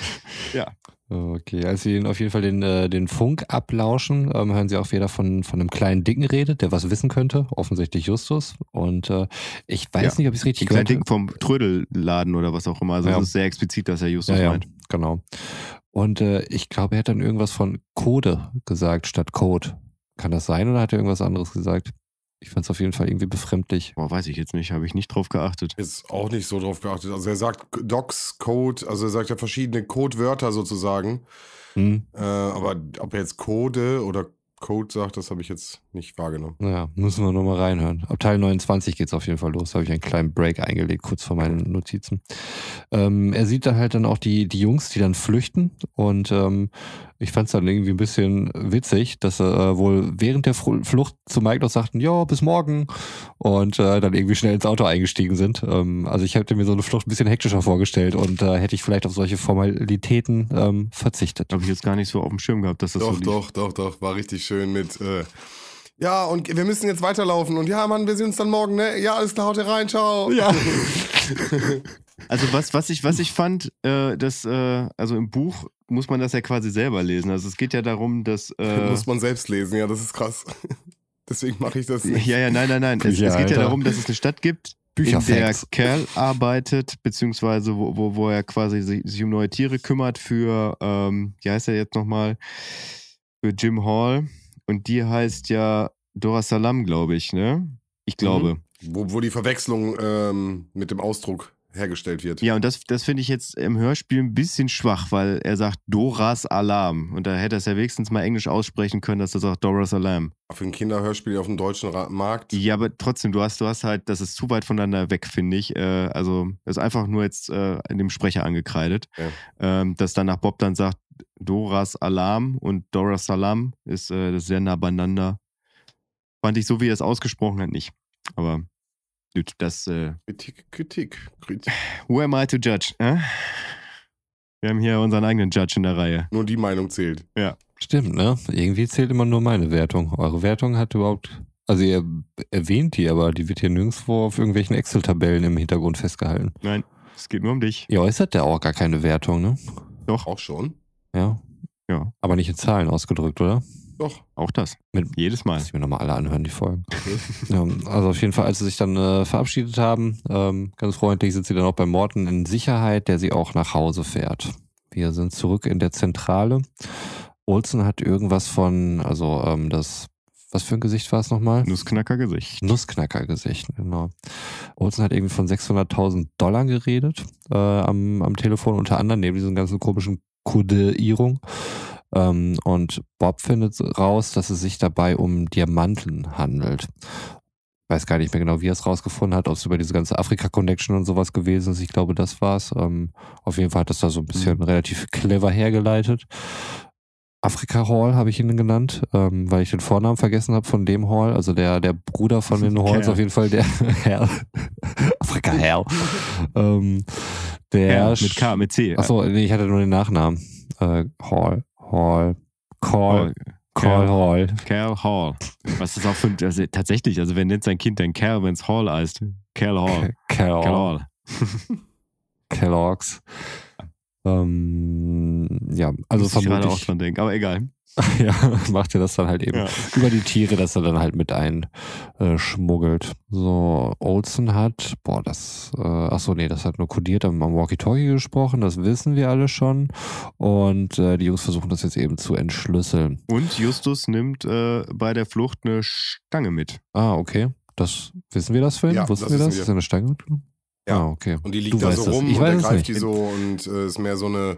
*laughs* ja. Okay, als sie auf jeden Fall den, äh, den Funk ablauschen, ähm, hören sie auch wieder von, von einem kleinen Dicken redet, der was wissen könnte, offensichtlich Justus. Und äh, ich weiß Ja, nicht, ob ich es richtig gehört Dicken vom Trödelladen oder was auch immer. Also Ja. es ist sehr explizit, dass er Justus ja, meint. genau. Und äh, ich glaube, er hat dann irgendwas von Code gesagt statt Code. Kann das sein oder hat er irgendwas anderes gesagt? Ich fand es auf jeden Fall irgendwie befremdlich. Boah, weiß ich jetzt nicht, habe ich nicht drauf geachtet. Ist auch nicht so drauf geachtet. Also er sagt Docs Code, also er sagt ja verschiedene Codewörter sozusagen. Hm, Äh, aber ob er jetzt Code oder Code sagt, das habe ich jetzt nicht wahrgenommen. naja, müssen wir nochmal reinhören. Ab Teil 29 geht's auf jeden Fall los. Da habe ich einen kleinen Break eingelegt, kurz vor meinen Notizen. Ähm, er sieht dann halt dann auch die, die Jungs, die dann flüchten. Und ähm, ich fand es dann irgendwie ein bisschen witzig, dass sie äh, wohl während der Flucht zu Mike noch sagten, ja, bis morgen. Und äh, dann irgendwie schnell ins Auto eingestiegen sind. Ähm, also ich hätte mir so eine Flucht ein bisschen hektischer vorgestellt und äh, hätte ich vielleicht auf solche Formalitäten ähm, verzichtet. Habe ich jetzt gar nicht so auf dem Schirm gehabt, dass das so doch, lief. doch, doch, doch. War richtig schön mit. Äh, ja, und wir müssen jetzt weiterlaufen. Und ja, Mann, wir sehen uns dann morgen, ne? Ja, alles klar, haut rein, ciao. Ja. *laughs* Also was, was ich, was ich fand, äh, dass, äh, also im Buch muss man das ja quasi selber lesen. Also es geht ja darum, dass äh, *laughs* Muss man selbst lesen, ja, das ist krass. *laughs* Deswegen mache ich das nicht. Ja, ja, nein, nein, nein. Es, es Ja, geht ja darum, dass es eine Stadt gibt, in der. Kerl arbeitet, beziehungsweise wo, wo, wo er quasi sich, sich um neue Tiere kümmert für, ähm, wie heißt er jetzt nochmal? Für Jim Hall. Und die heißt ja Dora Salam, glaube ich, ne? Ich glaube. Wo, wo die Verwechslung ähm, mit dem Ausdruck hergestellt wird. Ja, und das, das finde ich jetzt im Hörspiel ein bisschen schwach, weil er sagt Doras Alarm. Und da hätte er es ja wenigstens mal Englisch aussprechen können, dass er sagt Doras Alarm. Für ein Kinderhörspiel auf dem deutschen Markt. Ja, aber trotzdem, du hast, du hast halt, das ist zu weit voneinander weg, finde ich. Äh, also, das ist einfach nur jetzt äh, in dem Sprecher angekreidet. Ja. Ähm, dass danach Bob dann sagt, Doras Alarm und Doras Salam ist, äh, das ist sehr nah beieinander. Fand ich so, wie er es ausgesprochen hat, nicht. Aber gut, das, äh, Kritik, Kritik, Kritik. who am I to judge? Äh? Wir haben hier unseren eigenen Judge in der Reihe. Nur die Meinung zählt. Stimmt, ne? Irgendwie zählt immer nur meine Wertung. Eure Wertung hat überhaupt. Also ihr erwähnt die, aber die wird hier nirgendwo auf irgendwelchen Excel-Tabellen im Hintergrund festgehalten. Nein, es geht nur um dich. Ihr äußert ja auch gar keine Wertung, ne? Auch schon? Ja. Ja. Aber nicht in Zahlen ausgedrückt, oder? Doch. Auch das. Mit- Jedes Mal. Muss ich mir nochmal alle anhören, die Folgen. ja, *laughs* also auf jeden Fall, als sie sich dann äh, verabschiedet haben, ähm, ganz freundlich sind sie dann auch bei Morten in Sicherheit, der sie auch nach Hause fährt. Wir sind zurück in der Zentrale. Olsen hat irgendwas von, also ähm, das, was für ein Gesicht war es nochmal? Nussknacker-Gesicht. Nussknackergesicht, genau. Olsen hat irgendwie von 600.000 Dollar geredet äh, am, am Telefon, unter anderem neben diesen ganzen komischen Kodierung. Ähm, und Bob findet raus, dass es sich dabei um Diamanten handelt. Weiß gar nicht mehr genau, wie er es rausgefunden hat, ob es über diese ganze Afrika-Connection und sowas gewesen ist. Ich glaube, das war's. Ähm, auf jeden Fall hat das da so ein bisschen relativ clever hergeleitet. Afrika Hall habe ich ihn genannt, ähm, weil ich den Vornamen vergessen habe von dem Hall, also der, der Bruder von *laughs* den Halls, auf jeden Fall der *laughs* Herr. Afrika Hall. *laughs* ähm, der mit K, mit C. Achso, nee, ich hatte nur den Nachnamen. Äh, Hall, Hall, Call, Call Hall. Cal Hall. Was ist auch für ein, also tatsächlich, also wer nennt sein Kind dann Cal, wenn es Hall heißt? Cal Hall. Cal Cal, Hall. *laughs* *laughs* Kellogg's. Ähm, ja, also Muss ich gerade auch vermutlich dran denken, aber egal. *laughs* ja, macht er das dann halt eben Ja. über die Tiere, dass er dann halt mit einschmuggelt. So, Olsen hat, boah, das, äh, ach so, nee, das hat nur kodiert am am Walkie-Talkie gesprochen, das wissen wir alle schon. Und äh, die Jungs versuchen das jetzt eben zu entschlüsseln. Und Justus nimmt äh, bei der Flucht eine Stange mit. Ah, okay. Das wissen wir das, Finn? Ja, Wussten das wir das? wir. Ist eine Stange? Ja. Ah, okay. Und die liegt Du da so rum Ich und er greift nicht. die so und äh, ist mehr so eine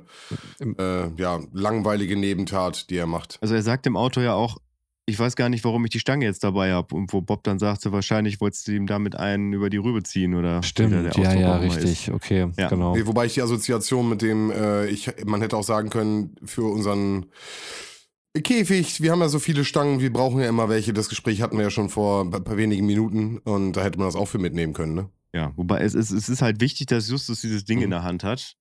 äh, ja, langweilige Nebentat, die er macht. Also er sagt im Auto ja auch, ich weiß gar nicht, warum ich die Stange jetzt dabei habe. Und wo Bob dann sagte, wahrscheinlich wolltest du ihm damit einen über die Rübe ziehen oder Stimmt, der ja, ja, immer ist. richtig. Okay, Ja. genau. Nee, wobei ich die Assoziation mit dem, äh, ich, man hätte auch sagen können, für unseren Käfig, wir haben ja so viele Stangen, wir brauchen ja immer welche. Das Gespräch hatten wir ja schon vor ein paar wenigen Minuten und da hätte man das auch für mitnehmen können, ne? Ja, wobei es, ist- es ist halt wichtig, dass Justus dieses Ding Mhm. in der Hand hat,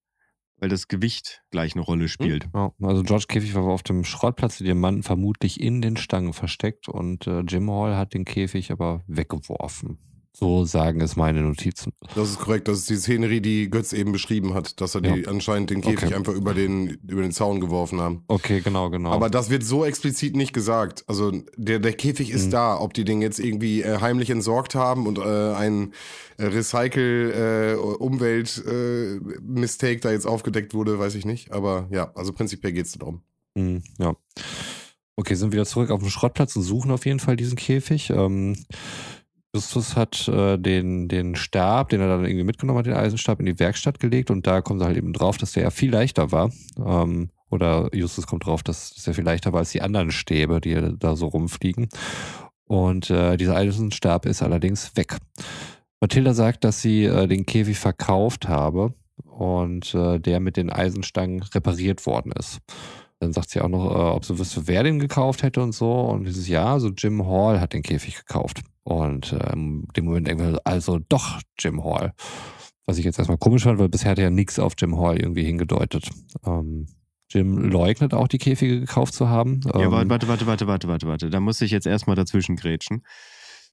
weil das Gewicht gleich eine Rolle spielt. Ja, also George Käfig war auf dem Schrottplatz, die Diamanten vermutlich in den Stangen versteckt und äh, Jim Hall hat den Käfig aber weggeworfen. So sagen es meine Notizen. Das ist korrekt. Das ist die Szenerie, die Götz eben beschrieben hat, dass er die anscheinend den Käfig Okay. einfach über den, über den Zaun geworfen haben. Okay, genau, genau. Aber das wird so explizit nicht gesagt. Also der, der Käfig ist Mhm. da. Ob die den jetzt irgendwie äh, heimlich entsorgt haben und äh, ein äh, Recycle-Umwelt-Mistake da jetzt aufgedeckt wurde, weiß ich nicht. Aber ja, also prinzipiell geht es darum. Hm, ja. Okay, sind wieder zurück auf dem Schrottplatz und suchen auf jeden Fall diesen Käfig. Ähm, Justus hat äh, den, den Stab, den er dann irgendwie mitgenommen hat, den Eisenstab, in die Werkstatt gelegt und da kommt er halt eben drauf, dass der ja viel leichter war. Ähm, oder Justus kommt drauf, dass, dass er viel leichter war als die anderen Stäbe, die da so rumfliegen. Und äh, dieser Eisenstab ist allerdings weg. Mathilda sagt, dass sie äh, den Käfig verkauft habe und äh, der mit den Eisenstangen repariert worden ist. Dann sagt sie auch noch, äh, ob sie wüsste, wer den gekauft hätte und so. Und dieses ja, so Jim Hall hat den Käfig gekauft. Und ähm, dem Moment denken wir, also doch Jim Hall. Was ich jetzt erstmal komisch fand, weil bisher hat ja nichts auf Jim Hall irgendwie hingedeutet. Ähm, Jim leugnet auch, die Käfige gekauft zu haben. Ja, Ähm, warte, warte, warte, warte, warte, warte, warte. Da muss ich jetzt erstmal dazwischen grätschen.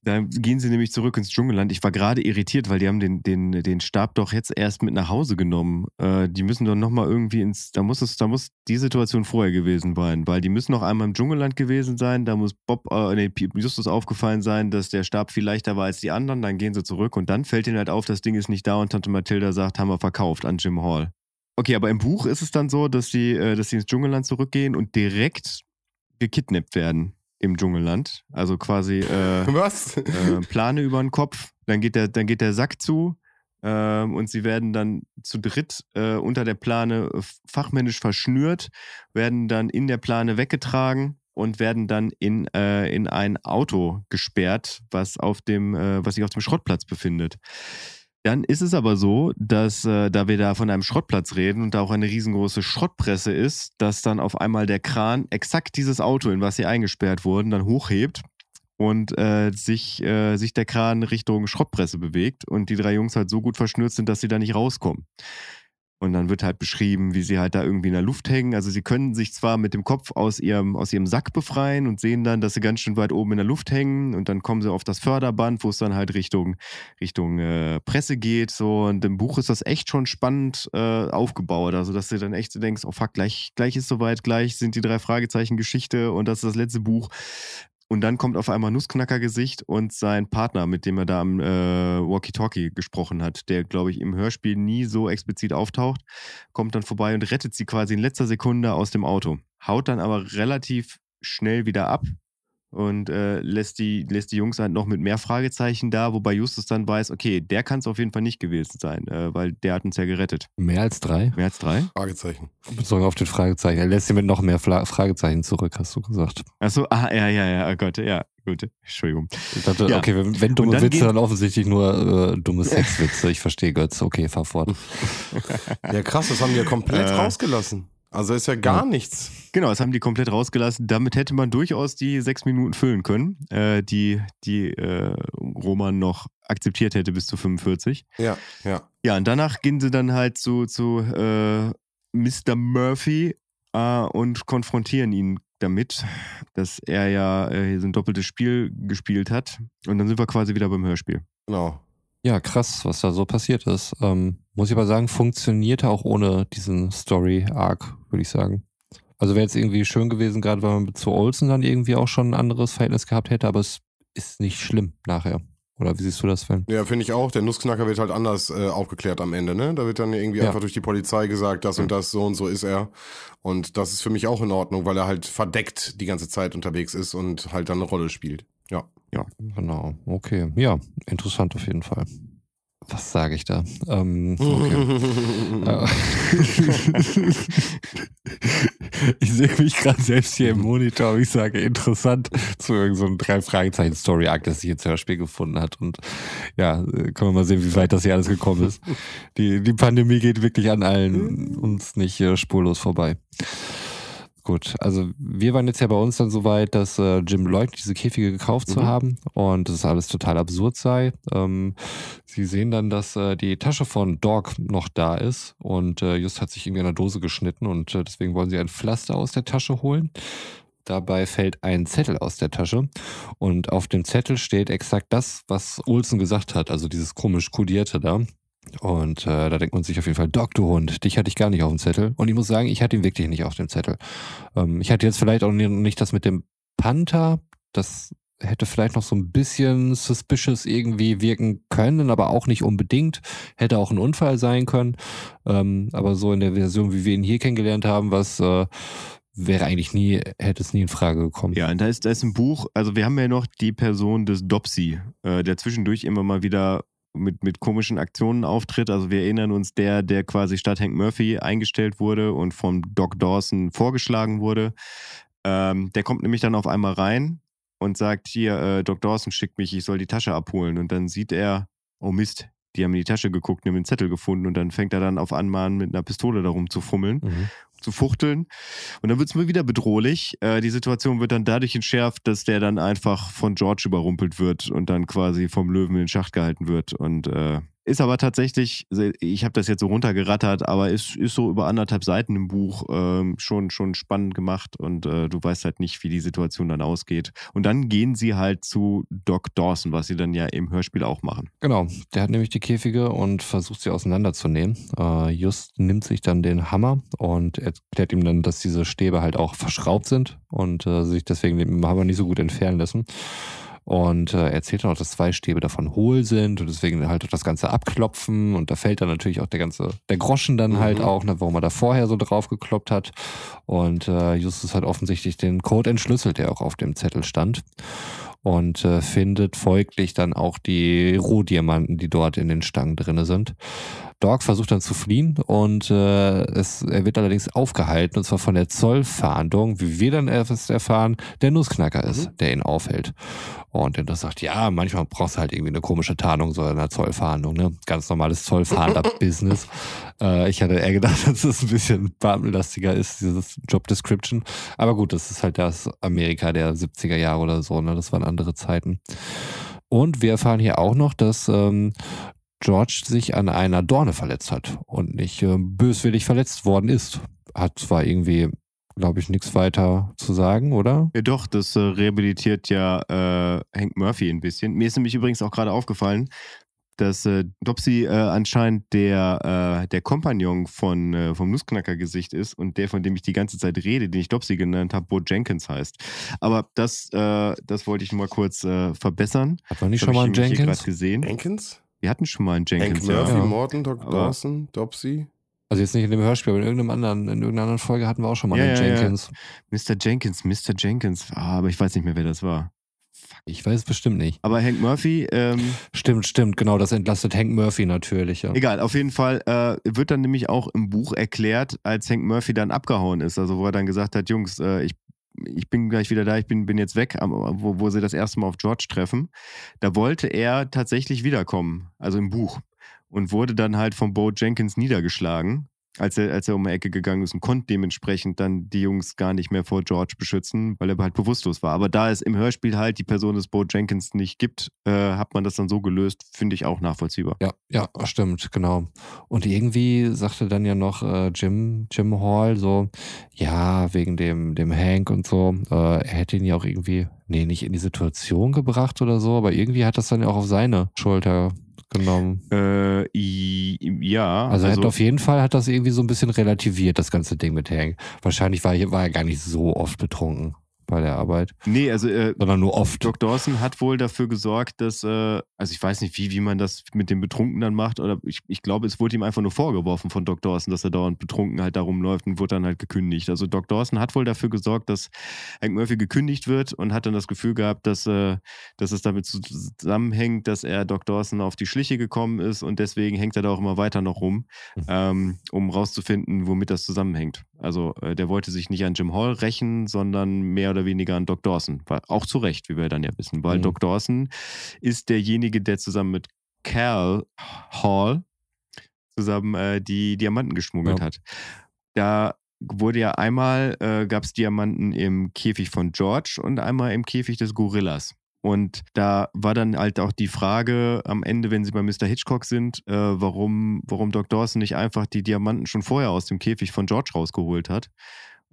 Da gehen sie nämlich zurück ins Dschungelland. Ich war gerade irritiert, weil die haben den, den, den Stab doch jetzt erst mit nach Hause genommen. Äh, die müssen doch nochmal irgendwie ins, da muss es, da muss die Situation vorher gewesen sein, weil die müssen noch einmal im Dschungelland gewesen sein. Da muss Bob, äh, nee, Justus aufgefallen sein, dass der Stab viel leichter war als die anderen. Dann gehen sie zurück und dann fällt ihnen halt auf, das Ding ist nicht da und Tante Mathilda sagt, haben wir verkauft an Jim Hall. Okay, aber im Buch ist es dann so, dass sie, äh, dass sie ins Dschungelland zurückgehen und direkt gekidnappt werden im Dschungelland. Also quasi äh, Was? äh, Plane über den Kopf, dann geht der, dann geht der Sack zu äh, und sie werden dann zu dritt äh, unter der Plane fachmännisch verschnürt, werden dann in der Plane weggetragen und werden dann in, äh, in ein Auto gesperrt, was auf dem, äh, was sich auf dem Schrottplatz befindet. Dann ist es aber so, dass äh, da wir da von einem Schrottplatz reden und da auch eine riesengroße Schrottpresse ist, dass dann auf einmal der Kran exakt dieses Auto, in was sie eingesperrt wurden, dann hochhebt und äh, sich, äh, sich der Kran Richtung Schrottpresse bewegt und die drei Jungs halt so gut verschnürt sind, dass sie da nicht rauskommen. Und dann wird halt beschrieben, wie sie halt da irgendwie in der Luft hängen. Also sie können sich zwar mit dem Kopf aus ihrem, aus ihrem Sack befreien und sehen dann, dass sie ganz schön weit oben in der Luft hängen. Und dann kommen sie auf das Förderband, wo es dann halt Richtung, Richtung äh, Presse geht. So. Und im Buch ist das echt schon spannend äh, aufgebaut. Also, dass du dann echt so denkst, oh fuck, gleich, gleich ist soweit, gleich sind die drei Fragezeichen Geschichte und das ist das letzte Buch. Und dann kommt auf einmal Nussknackergesicht und sein Partner, mit dem er da am äh, Walkie-Talkie gesprochen hat, der, glaube ich, im Hörspiel nie so explizit auftaucht, kommt dann vorbei und rettet sie quasi in letzter Sekunde aus dem Auto. Haut dann aber relativ schnell wieder ab, und äh, lässt, die, lässt die Jungs halt noch mit mehr Fragezeichen da, wobei Justus dann weiß, okay, der kann es auf jeden Fall nicht gewesen sein, äh, weil der hat uns ja gerettet. Mehr als drei? Mehr als drei? Fragezeichen. Bezogen auf den Fragezeichen. Er lässt sie mit noch mehr Fla Fragezeichen zurück, hast du gesagt. Achso, ah, ja, ja, ja, oh Gott, ja, gut, Entschuldigung. Ich dachte, Ja. okay, wenn, wenn dumme dann Witze, dann offensichtlich nur äh, dumme *laughs* Sexwitze. Ich verstehe Götz. Okay, fahr fort. Ja, krass, das haben ja komplett Äh. rausgelassen. Also ist ja gar Ja. nichts. Genau, das haben die komplett rausgelassen. Damit hätte man durchaus die sechs Minuten füllen können, äh, die, die äh, Roman noch akzeptiert hätte bis zu 45. Ja, ja. Ja, und danach gehen sie dann halt zu, zu äh, Mr. Murphy äh, und konfrontieren ihn damit, dass er ja äh, so ein doppeltes Spiel gespielt hat. Und dann sind wir quasi wieder beim Hörspiel. Genau. Ja, krass, was da so passiert ist. Ähm, muss ich aber sagen, funktionierte auch ohne diesen Story-Arc, würde ich sagen. Also wäre jetzt irgendwie schön gewesen, gerade weil man zu Olsen dann irgendwie auch schon ein anderes Verhältnis gehabt hätte, aber es ist nicht schlimm nachher. Oder wie siehst du das, Sven? Ja, finde ich auch. Der Nussknacker wird halt anders äh, aufgeklärt am Ende, ne? Da wird dann irgendwie Ja. einfach durch die Polizei gesagt, das und das, so und so ist er. Und das ist für mich auch in Ordnung, weil er halt verdeckt die ganze Zeit unterwegs ist und halt dann eine Rolle spielt. Ja. Genau, okay. Ja, interessant auf jeden Fall. Was sage ich da? Ähm, okay. Äh, *laughs* ich sehe mich gerade selbst hier im Monitor ich sage interessant zu irgendeinem so drei Fragezeichen Story Arc, das sich jetzt Hörspiel gefunden hat und ja, äh, können wir mal sehen, wie weit das hier alles gekommen ist. Die, die Pandemie geht wirklich an allen uns nicht äh, spurlos vorbei. Gut, also wir waren jetzt ja bei uns dann so weit, dass äh, Jim leugnet, diese Käfige gekauft zu Mhm. haben und dass alles total absurd sei. Ähm, sie sehen dann, dass äh, die Tasche von Dog noch da ist und äh, Just hat sich irgendwie in der Dose geschnitten und äh, deswegen wollen sie ein Pflaster aus der Tasche holen. Dabei fällt ein Zettel aus der Tasche und auf dem Zettel steht exakt das, was Olsen gesagt hat, also dieses komisch kodierte da. Und äh, da denkt man sich auf jeden Fall, Doc, du Hund, dich hatte ich gar nicht auf dem Zettel. Und ich muss sagen, ich hatte ihn wirklich nicht auf dem Zettel. Ähm, ich hatte jetzt vielleicht auch ni- nicht das mit dem Panther. Das hätte vielleicht noch so ein bisschen suspicious irgendwie wirken können, aber auch nicht unbedingt. Hätte auch ein Unfall sein können. Ähm, aber so in der Version, wie wir ihn hier kennengelernt haben, was äh, wäre eigentlich nie, hätte es nie in Frage gekommen. Ja, und da ist, da ist ein Buch, also wir haben ja noch die Person des Dopsy, äh, der zwischendurch immer mal wieder mit, mit komischen Aktionen auftritt. Also wir erinnern uns, der, der quasi statt Hank Murphy eingestellt wurde und von Doc Dawson vorgeschlagen wurde. Ähm, der kommt nämlich dann auf einmal rein und sagt, hier, äh, Doc Dawson schickt mich, ich soll die Tasche abholen. Und dann sieht er, oh Mist, die haben in die Tasche geguckt, haben den Zettel gefunden und dann fängt er dann auf einmal an, mit einer Pistole darum zu fummeln Mhm. Zu fuchteln. Und dann wird es mir wieder bedrohlich. Äh, die Situation wird dann dadurch entschärft, dass der dann einfach von George überrumpelt wird und dann quasi vom Löwen in den Schacht gehalten wird. Und äh, ist aber tatsächlich, ich habe das jetzt so runtergerattert, aber ist, ist so über anderthalb Seiten im Buch ähm, schon, schon spannend gemacht und äh, du weißt halt nicht, wie die Situation dann ausgeht. Und dann gehen sie halt zu Doc Dawson, was sie dann ja im Hörspiel auch machen. Genau, der hat nämlich die Käfige und versucht sie auseinanderzunehmen. Äh, Just nimmt sich dann den Hammer und erklärt ihm dann, dass diese Stäbe halt auch verschraubt sind und äh, sich deswegen dem Hammer nicht so gut entfernen lassen. Und äh, erzählt dann auch, dass zwei Stäbe davon hohl sind und deswegen halt auch das Ganze abklopfen. Und da fällt dann natürlich auch der ganze, der Groschen dann halt mhm. halt auch, ne, warum er da vorher so drauf gekloppt hat. Und äh, Justus hat offensichtlich den Code entschlüsselt, der auch auf dem Zettel stand und äh, findet folglich dann auch die Rohdiamanten, die dort in den Stangen drinne sind. Dog versucht dann zu fliehen und äh, es, er wird allerdings aufgehalten und zwar von der Zollfahndung, wie wir dann erst erfahren, der Nussknacker ist, mhm. der ihn aufhält. Und der sagt, ja, manchmal brauchst du halt irgendwie eine komische Tarnung, so eine Zollfahndung, ne? Ganz normales Zollfahnder-Business. *laughs* äh, ich hatte eher gedacht, *laughs* dass es ein bisschen beamtenlastiger ist, dieses Job Description. Aber gut, das ist halt das Amerika der 70er Jahre oder so, ne? Das waren andere Zeiten. Und wir erfahren hier auch noch, dass ähm, George sich an einer Dorne verletzt hat und nicht äh, böswillig verletzt worden ist. Hat zwar irgendwie, glaube ich, nichts weiter zu sagen, oder? Ja, doch, das äh, rehabilitiert ja äh, Hank Murphy ein bisschen. Mir ist nämlich übrigens auch gerade aufgefallen, dass äh, Dopsy äh, anscheinend der, äh, der Kompagnon von, äh, vom Nussknacker-Gesicht ist und der, von dem ich die ganze Zeit rede, den ich Dopsy genannt habe, Bo Jenkins heißt. Aber das, äh, das wollte ich mal kurz äh, verbessern. Hat man nicht schon mal einen Jenkins? gesehen. Jenkins? Wir hatten schon mal einen Jenkins. Hank Murphy, ja. Morton, Doc aber Dawson, Dopsy. Also jetzt nicht in dem Hörspiel, aber in irgendeinem anderen, in irgendeiner anderen Folge hatten wir auch schon mal ja, einen ja, Jenkins. Mr. Jenkins, Mr. Jenkins. Ah, aber ich weiß nicht mehr, wer das war. Ich weiß es bestimmt nicht. Aber Hank Murphy. Ähm, stimmt, stimmt, genau. Das entlastet Hank Murphy natürlich. Ja. Egal, auf jeden Fall äh, wird dann nämlich auch im Buch erklärt, als Hank Murphy dann abgehauen ist. Also, wo er dann gesagt hat: Jungs, äh, ich, ich bin gleich wieder da, ich bin, bin jetzt weg, wo, wo sie das erste Mal auf George treffen. Da wollte er tatsächlich wiederkommen, also im Buch. Und wurde dann halt von Bo Jenkins niedergeschlagen als er, als er um die Ecke gegangen ist und konnte dementsprechend dann die Jungs gar nicht mehr vor George beschützen, weil er halt bewusstlos war. Aber da es im Hörspiel halt die Person des Bo Jenkins nicht gibt, äh, hat man das dann so gelöst, finde ich auch nachvollziehbar. Ja, ja, stimmt, genau. Und irgendwie sagte dann ja noch äh, Jim, Jim Hall so, ja, wegen dem, dem Hank und so, äh, er hätte ihn ja auch irgendwie, nee, nicht in die Situation gebracht oder so, aber irgendwie hat das dann ja auch auf seine Schulter genommen. Äh, ja. Also, also, auf jeden Fall hat das irgendwie so ein bisschen relativiert, das ganze Ding mit Hank. Wahrscheinlich war, war er gar nicht so oft betrunken bei der Arbeit. Nee, also äh, sondern nur oft. Doc Dawson hat wohl dafür gesorgt, dass, äh, also ich weiß nicht, wie, wie man das mit dem Betrunken dann macht, oder ich, ich glaube, es wurde ihm einfach nur vorgeworfen von Doc Dawson, dass er dauernd betrunken halt da rumläuft und wurde dann halt gekündigt. Also Doc Dawson hat wohl dafür gesorgt, dass Hank Murphy gekündigt wird und hat dann das Gefühl gehabt, dass, äh, dass es damit zusammenhängt, dass er Doc Dawson auf die Schliche gekommen ist und deswegen hängt er da auch immer weiter noch rum, mhm. ähm, um rauszufinden, womit das zusammenhängt. Also äh, der wollte sich nicht an Jim Hall rächen, sondern mehr oder weniger an Doc Dawson. Auch zu Recht, wie wir dann ja wissen, weil mhm. Doc Dawson ist derjenige, der zusammen mit Cal Hall zusammen äh, die Diamanten geschmuggelt ja. hat. Da wurde ja einmal, äh, gab es Diamanten im Käfig von George und einmal im Käfig des Gorillas. Und da war dann halt auch die Frage am Ende, wenn sie bei Mr. Hitchcock sind, äh, warum, warum Doc Dawson nicht einfach die Diamanten schon vorher aus dem Käfig von George rausgeholt hat.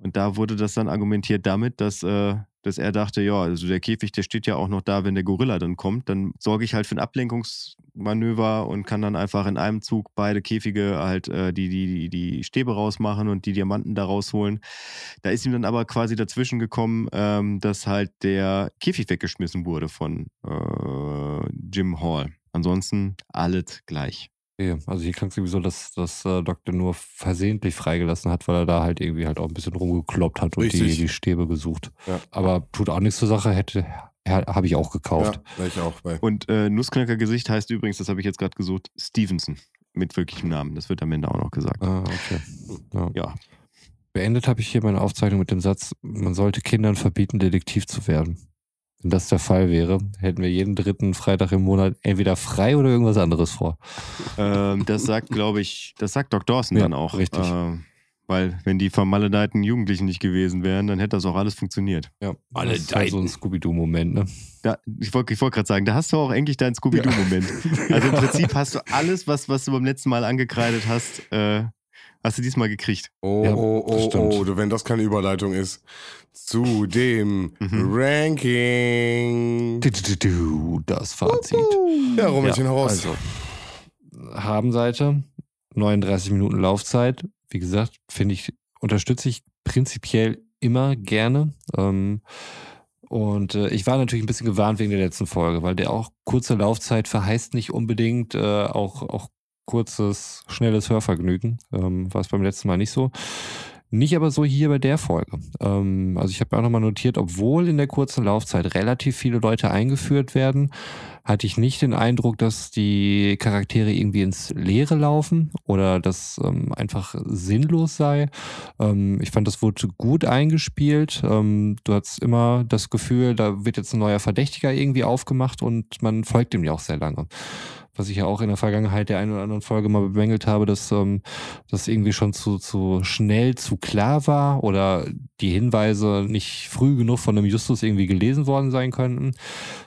Und da wurde das dann argumentiert damit, dass, äh, dass er dachte, ja, also der Käfig, der steht ja auch noch da, wenn der Gorilla dann kommt. Dann sorge ich halt für ein Ablenkungsmanöver und kann dann einfach in einem Zug beide Käfige halt äh, die, die, die Stäbe rausmachen und die Diamanten da rausholen. Da ist ihm dann aber quasi dazwischen gekommen, ähm, dass halt der Käfig weggeschmissen wurde von äh, Jim Hall. Ansonsten alles gleich. Okay, also hier klang es irgendwie so, dass das äh, Doktor nur versehentlich freigelassen hat, weil er da halt irgendwie halt auch ein bisschen rumgekloppt hat und die, die Stäbe gesucht. Ja. Aber tut auch nichts zur Sache, hätte, habe ich auch gekauft. Ja, ich auch bei. Und äh, Nussknacker-Gesicht heißt übrigens, das habe ich jetzt gerade gesucht, Stevenson. Mit wirklichem Namen. Das wird am Ende auch noch gesagt. Ah, okay. Ja. ja. Beendet habe ich hier meine Aufzeichnung mit dem Satz, man sollte Kindern verbieten, Detektiv zu werden. Wenn das der Fall wäre, hätten wir jeden dritten Freitag im Monat entweder frei oder irgendwas anderes vor. Ähm, das sagt, glaube ich, das sagt Doc Dawson ja, dann auch. Richtig. Äh, Weil wenn die vermaledeiten Jugendlichen nicht gewesen wären, dann hätte das auch alles funktioniert. Ja, das ist halt so ein Scooby-Doo-Moment, ne? Da, ich wollte wollt gerade sagen, da hast du auch eigentlich deinen Scooby-Doo-Moment. Also im Prinzip *laughs* hast du alles, was, was du beim letzten Mal angekreidet hast, äh, hast du diesmal gekriegt. Oh, Ja, oh, oh, stimmt. oh, du, wenn das keine Überleitung ist. Zu dem Mhm. Ranking. Du, Das Fazit. Ja, Rummelchen Ja, heraus. Also, Habenseite, 39 Minuten Laufzeit. Wie gesagt, finde ich, unterstütze ich prinzipiell immer gerne. Ähm, und äh, ich war natürlich ein bisschen gewarnt wegen der letzten Folge, weil der auch kurze Laufzeit verheißt nicht unbedingt äh, auch, auch kurzes, schnelles Hörvergnügen. Ähm, war es beim letzten Mal nicht so. Nicht aber so hier bei der Folge. Ähm, also ich habe auch nochmal notiert, obwohl in der kurzen Laufzeit relativ viele Leute eingeführt werden, hatte ich nicht den Eindruck, dass die Charaktere irgendwie ins Leere laufen oder dass ähm, einfach sinnlos sei. Ähm, ich fand, das wurde gut eingespielt. Ähm, du hast immer das Gefühl, da wird jetzt ein neuer Verdächtiger irgendwie aufgemacht und man folgt ihm ja auch sehr lange. Was ich ja auch in der Vergangenheit der einen oder anderen Folge mal bemängelt habe, dass ähm, das irgendwie schon zu, zu schnell, zu klar war oder die Hinweise nicht früh genug von einem Justus irgendwie gelesen worden sein könnten.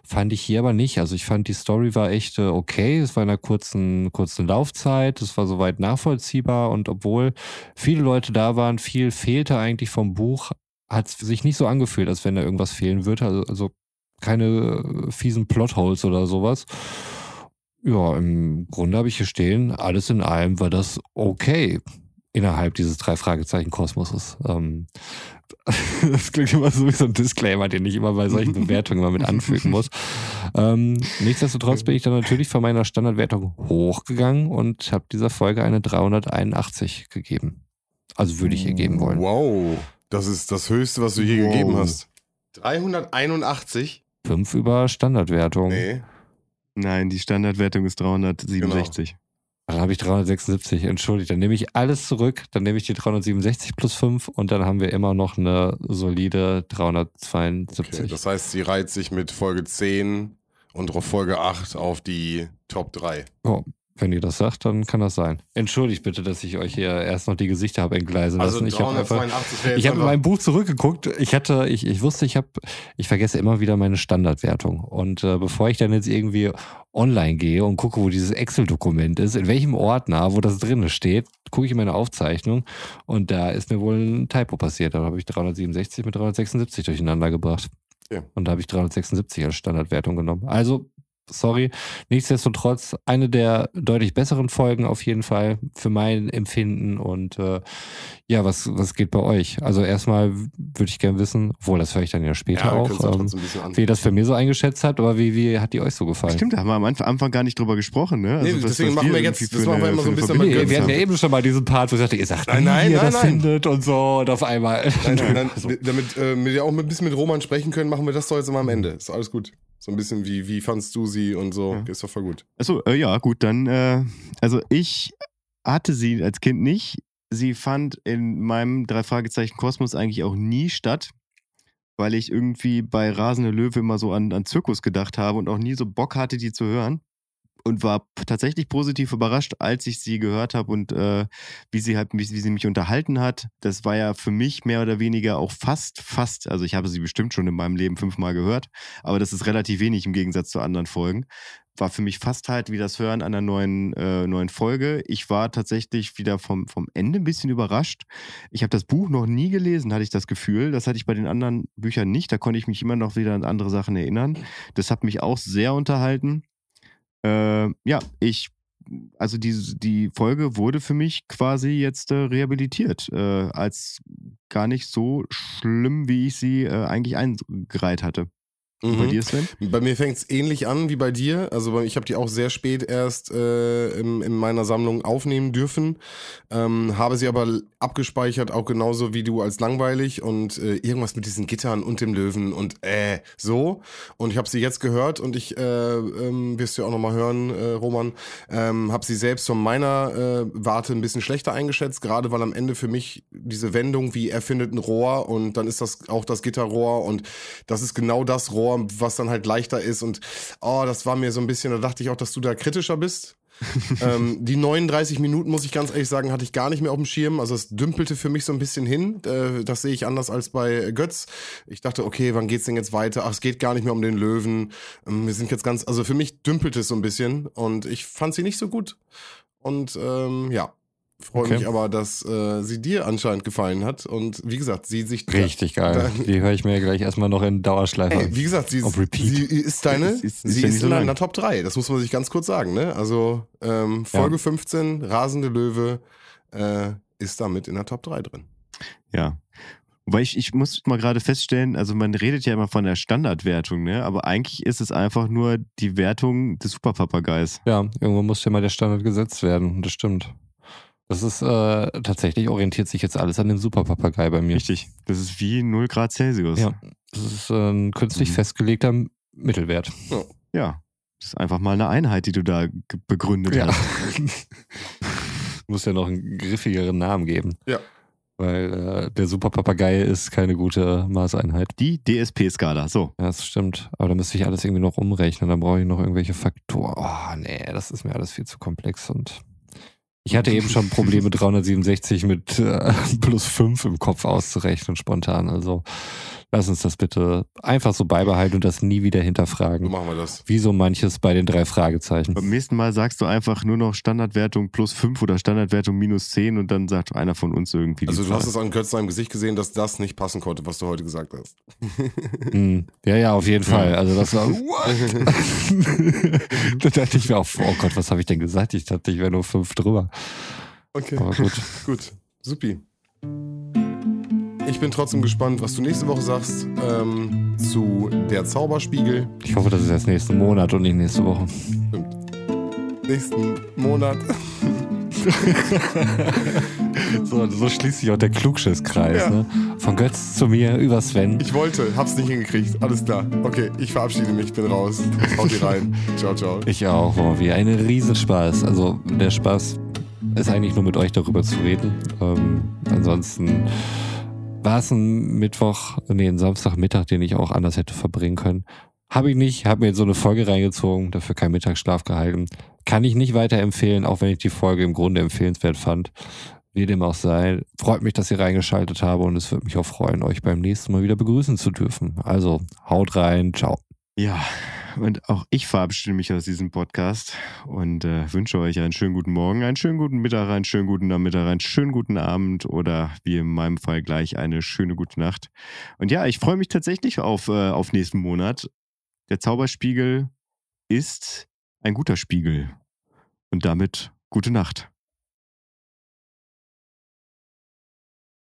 Fand ich hier aber nicht. Also ich fand, die Story war echt äh, okay. Es war in einer kurzen, kurzen Laufzeit. Es war soweit nachvollziehbar. Und obwohl viele Leute da waren, viel fehlte eigentlich vom Buch, hat es sich nicht so angefühlt, als wenn da irgendwas fehlen würde. Also, also keine äh, fiesen Plotholes oder sowas. Ja, im Grunde habe ich hier stehen, alles in allem war das okay innerhalb dieses drei Fragezeichen Kosmoses. Ähm, *laughs* das klingt immer so wie so ein Disclaimer, den ich immer bei solchen *laughs* Bewertungen immer mit anfügen muss. Ähm, nichtsdestotrotz bin ich dann natürlich von meiner Standardwertung hochgegangen und habe dieser Folge eine 381 gegeben. Also würde ich ihr geben wollen. Wow, das ist das Höchste, was du je Wow. gegeben hast. 381? Fünf über Standardwertung. Nee. Nein, die Standardwertung ist 367. Dann habe ich 376. Entschuldigt, dann nehme ich alles zurück. Dann nehme ich die 367 plus 5 und dann haben wir immer noch eine solide 372. Okay, das heißt, sie reiht sich mit Folge 10 und Folge 8 auf die Top 3. Oh, wenn ihr das sagt, dann kann das sein. Entschuldigt bitte, dass ich euch hier erst noch die Gesichter habe entgleisen Also lassen. Ich habe einfach. 382 wäre jetzt Ich habe in einfach- meinem Buch zurückgeguckt. Ich hatte, ich, ich wusste, ich habe, ich vergesse immer wieder meine Standardwertung. Und äh, bevor ich dann jetzt irgendwie online gehe und gucke, wo dieses Excel-Dokument ist, in welchem Ordner, wo das drinne steht, gucke ich in meine Aufzeichnung und da ist mir wohl ein Typo passiert. Da habe ich 367 mit 376 durcheinander gebracht. Ja. Und da habe ich 376 als Standardwertung genommen. Also, sorry. Nichtsdestotrotz eine der deutlich besseren Folgen auf jeden Fall für mein Empfinden. Und äh, ja, was, was geht bei euch? Also erstmal würde ich gerne wissen, obwohl das höre ich dann ja später ja, auch, ähm, wie ihr das für mir so eingeschätzt habt, aber wie, wie hat die euch so gefallen? Stimmt, da haben wir am Anfang, gar nicht drüber gesprochen, ne? Nee, deswegen machen wir jetzt- das machen wir immer so ein bisschen Nee, wir hatten ja haben. eben schon mal diesen Part, wo ihr sagt, ihr sagt, Nein, nein, wie ihr nein, das nein. findet und so und auf einmal. Nein, nein, nein, *laughs* damit äh, wir auch ein bisschen mit Roman sprechen können, machen wir das doch jetzt immer am Ende. Ist alles gut. So ein bisschen wie, wie fandst du sie und so. Ja. Ist doch voll gut. Achso, äh, ja, gut, dann, äh, also ich hatte sie als Kind nicht. Sie fand in meinem drei Fragezeichen Kosmos eigentlich auch nie statt, weil ich irgendwie bei Rasende Löwe immer so an, an Zirkus gedacht habe und auch nie so Bock hatte, die zu hören. Und war tatsächlich positiv überrascht, als ich sie gehört habe und äh, wie sie halt mich, wie sie mich unterhalten hat. Das war ja für mich mehr oder weniger auch fast, fast, also ich habe sie bestimmt schon in meinem Leben fünfmal gehört, aber das ist relativ wenig im Gegensatz zu anderen Folgen war für mich fast halt wie das Hören einer neuen, äh, neuen Folge. Ich war tatsächlich wieder vom, vom Ende ein bisschen überrascht. Ich habe das Buch noch nie gelesen, hatte ich das Gefühl. Das hatte ich bei den anderen Büchern nicht. Da konnte ich mich immer noch wieder an andere Sachen erinnern. Das hat mich auch sehr unterhalten. Äh, ja, ich, also die, die Folge wurde für mich quasi jetzt äh, rehabilitiert, äh, als gar nicht so schlimm, wie ich sie äh, eigentlich eingereiht hatte. Und Bei Mhm. dir, Sven? Bei mir fängt es ähnlich an wie bei dir. Also ich habe die auch sehr spät erst äh, in, in meiner Sammlung aufnehmen dürfen. Ähm, habe sie aber abgespeichert, auch genauso wie du als langweilig und äh, irgendwas mit diesen Gittern und dem Löwen und äh, so. Und ich habe sie jetzt gehört und ich, äh, ähm, wirst du ja auch nochmal hören, äh, Roman, ähm, habe sie selbst von meiner äh, Warte ein bisschen schlechter eingeschätzt, gerade weil am Ende für mich diese Wendung, wie er findet ein Rohr und dann ist das auch das Gitterrohr und das ist genau das Rohr, was dann halt leichter ist und oh, das war mir so ein bisschen, da dachte ich auch, dass du da kritischer bist. *laughs* ähm, die 39 Minuten, muss ich ganz ehrlich sagen, hatte ich gar nicht mehr auf dem Schirm. Also es dümpelte für mich so ein bisschen hin. Äh, das sehe ich anders als bei Götz. Ich dachte, okay, wann geht's denn jetzt weiter? Ach, es geht gar nicht mehr um den Löwen. Ähm, wir sind jetzt ganz, also für mich dümpelte es so ein bisschen und ich fand sie nicht so gut. Und ähm, ja, Freue okay. mich aber, dass äh, sie dir anscheinend gefallen hat. Und wie gesagt, sie sich. Richtig geil. Die höre ich mir gleich erstmal noch in Dauerschleife. Ey, wie gesagt, sie, sie ist deine. ist, ist, sie ist, in deiner Top 3. Das muss man sich ganz kurz sagen. Ne? Also ähm, Folge ja. 15, Rasende Löwe, äh, ist damit in der Top 3 drin. Ja. Wobei ich, ich muss mal gerade feststellen, also man redet ja immer von der Standardwertung, ne? Aber eigentlich ist es einfach nur die Wertung des Superpapageis. Ja, irgendwo muss ja mal der Standard gesetzt werden. Das stimmt. Das ist äh, tatsächlich orientiert sich jetzt alles an dem Superpapagei bei mir. Richtig. Das ist wie 0 Grad Celsius. Ja. Das ist äh, ein künstlich mhm. festgelegter Mittelwert. Ja. ja. Das ist einfach mal eine Einheit, die du da begründet ja. hast. *laughs* Muss ja noch einen griffigeren Namen geben. Ja. Weil äh, der Superpapagei ist keine gute Maßeinheit. Die DSP-Skala, so. Ja, das stimmt. Aber da müsste ich alles irgendwie noch umrechnen. Dann brauche ich noch irgendwelche Faktoren. Oh, nee, das ist mir alles viel zu komplex und ich hatte eben schon Probleme, *laughs* 367 mit äh, plus 5 im Kopf auszurechnen, spontan. Also lass uns das bitte einfach so beibehalten und das nie wieder hinterfragen. So machen wir das. Wie so manches bei den drei Fragezeichen. Beim nächsten Mal sagst du einfach nur noch Standardwertung plus 5 oder Standardwertung minus 10 und dann sagt einer von uns irgendwie. Also du Zahl. hast es an Kürz seinem Gesicht gesehen, dass das nicht passen konnte, was du heute gesagt hast. mm, ja, ja, auf jeden Fall. Also das war. *laughs* *laughs* da dachte ich mir auch, oh Gott, was habe ich denn gesagt? Ich dachte, ich wäre nur 5 drüber. Okay. Aber gut. gut. Supi. Ich bin trotzdem gespannt, was du nächste Woche sagst ähm, zu der Zauberspiegel. Ich hoffe, das ist erst nächsten Monat und nicht nächste Woche. Stimmt. Nächsten Monat. *laughs* so, so schließt sich auch der Klugschisskreis. Ja. Ne? Von Götz zu mir über Sven. Ich wollte, hab's nicht hingekriegt. Alles klar. Okay, ich verabschiede mich, bin raus. Haut die rein. *laughs* ciao, ciao. Ich auch, oh, wie ein Riesenspaß. Also der Spaß ist eigentlich nur mit euch darüber zu reden. Ähm, ansonsten war es ein Mittwoch, nee, ein Samstagmittag, den ich auch anders hätte verbringen können. Habe ich nicht, habe mir jetzt so eine Folge reingezogen, dafür keinen Mittagsschlaf gehalten. Kann ich nicht weiterempfehlen, auch wenn ich die Folge im Grunde empfehlenswert fand. Wie dem auch sei, freut mich, dass ihr reingeschaltet habe und es würde mich auch freuen, euch beim nächsten Mal wieder begrüßen zu dürfen. Also haut rein, ciao. Ja, und auch ich verabschiede mich aus diesem Podcast und äh, wünsche euch einen schönen guten Morgen, einen schönen guten Mittag, einen schönen guten Nachmittag, einen schönen guten Abend oder wie in meinem Fall gleich eine schöne gute Nacht. Und ja, ich freue mich tatsächlich auf, äh, auf nächsten Monat. Der Zauberspiegel ist ein guter Spiegel. Und damit gute Nacht.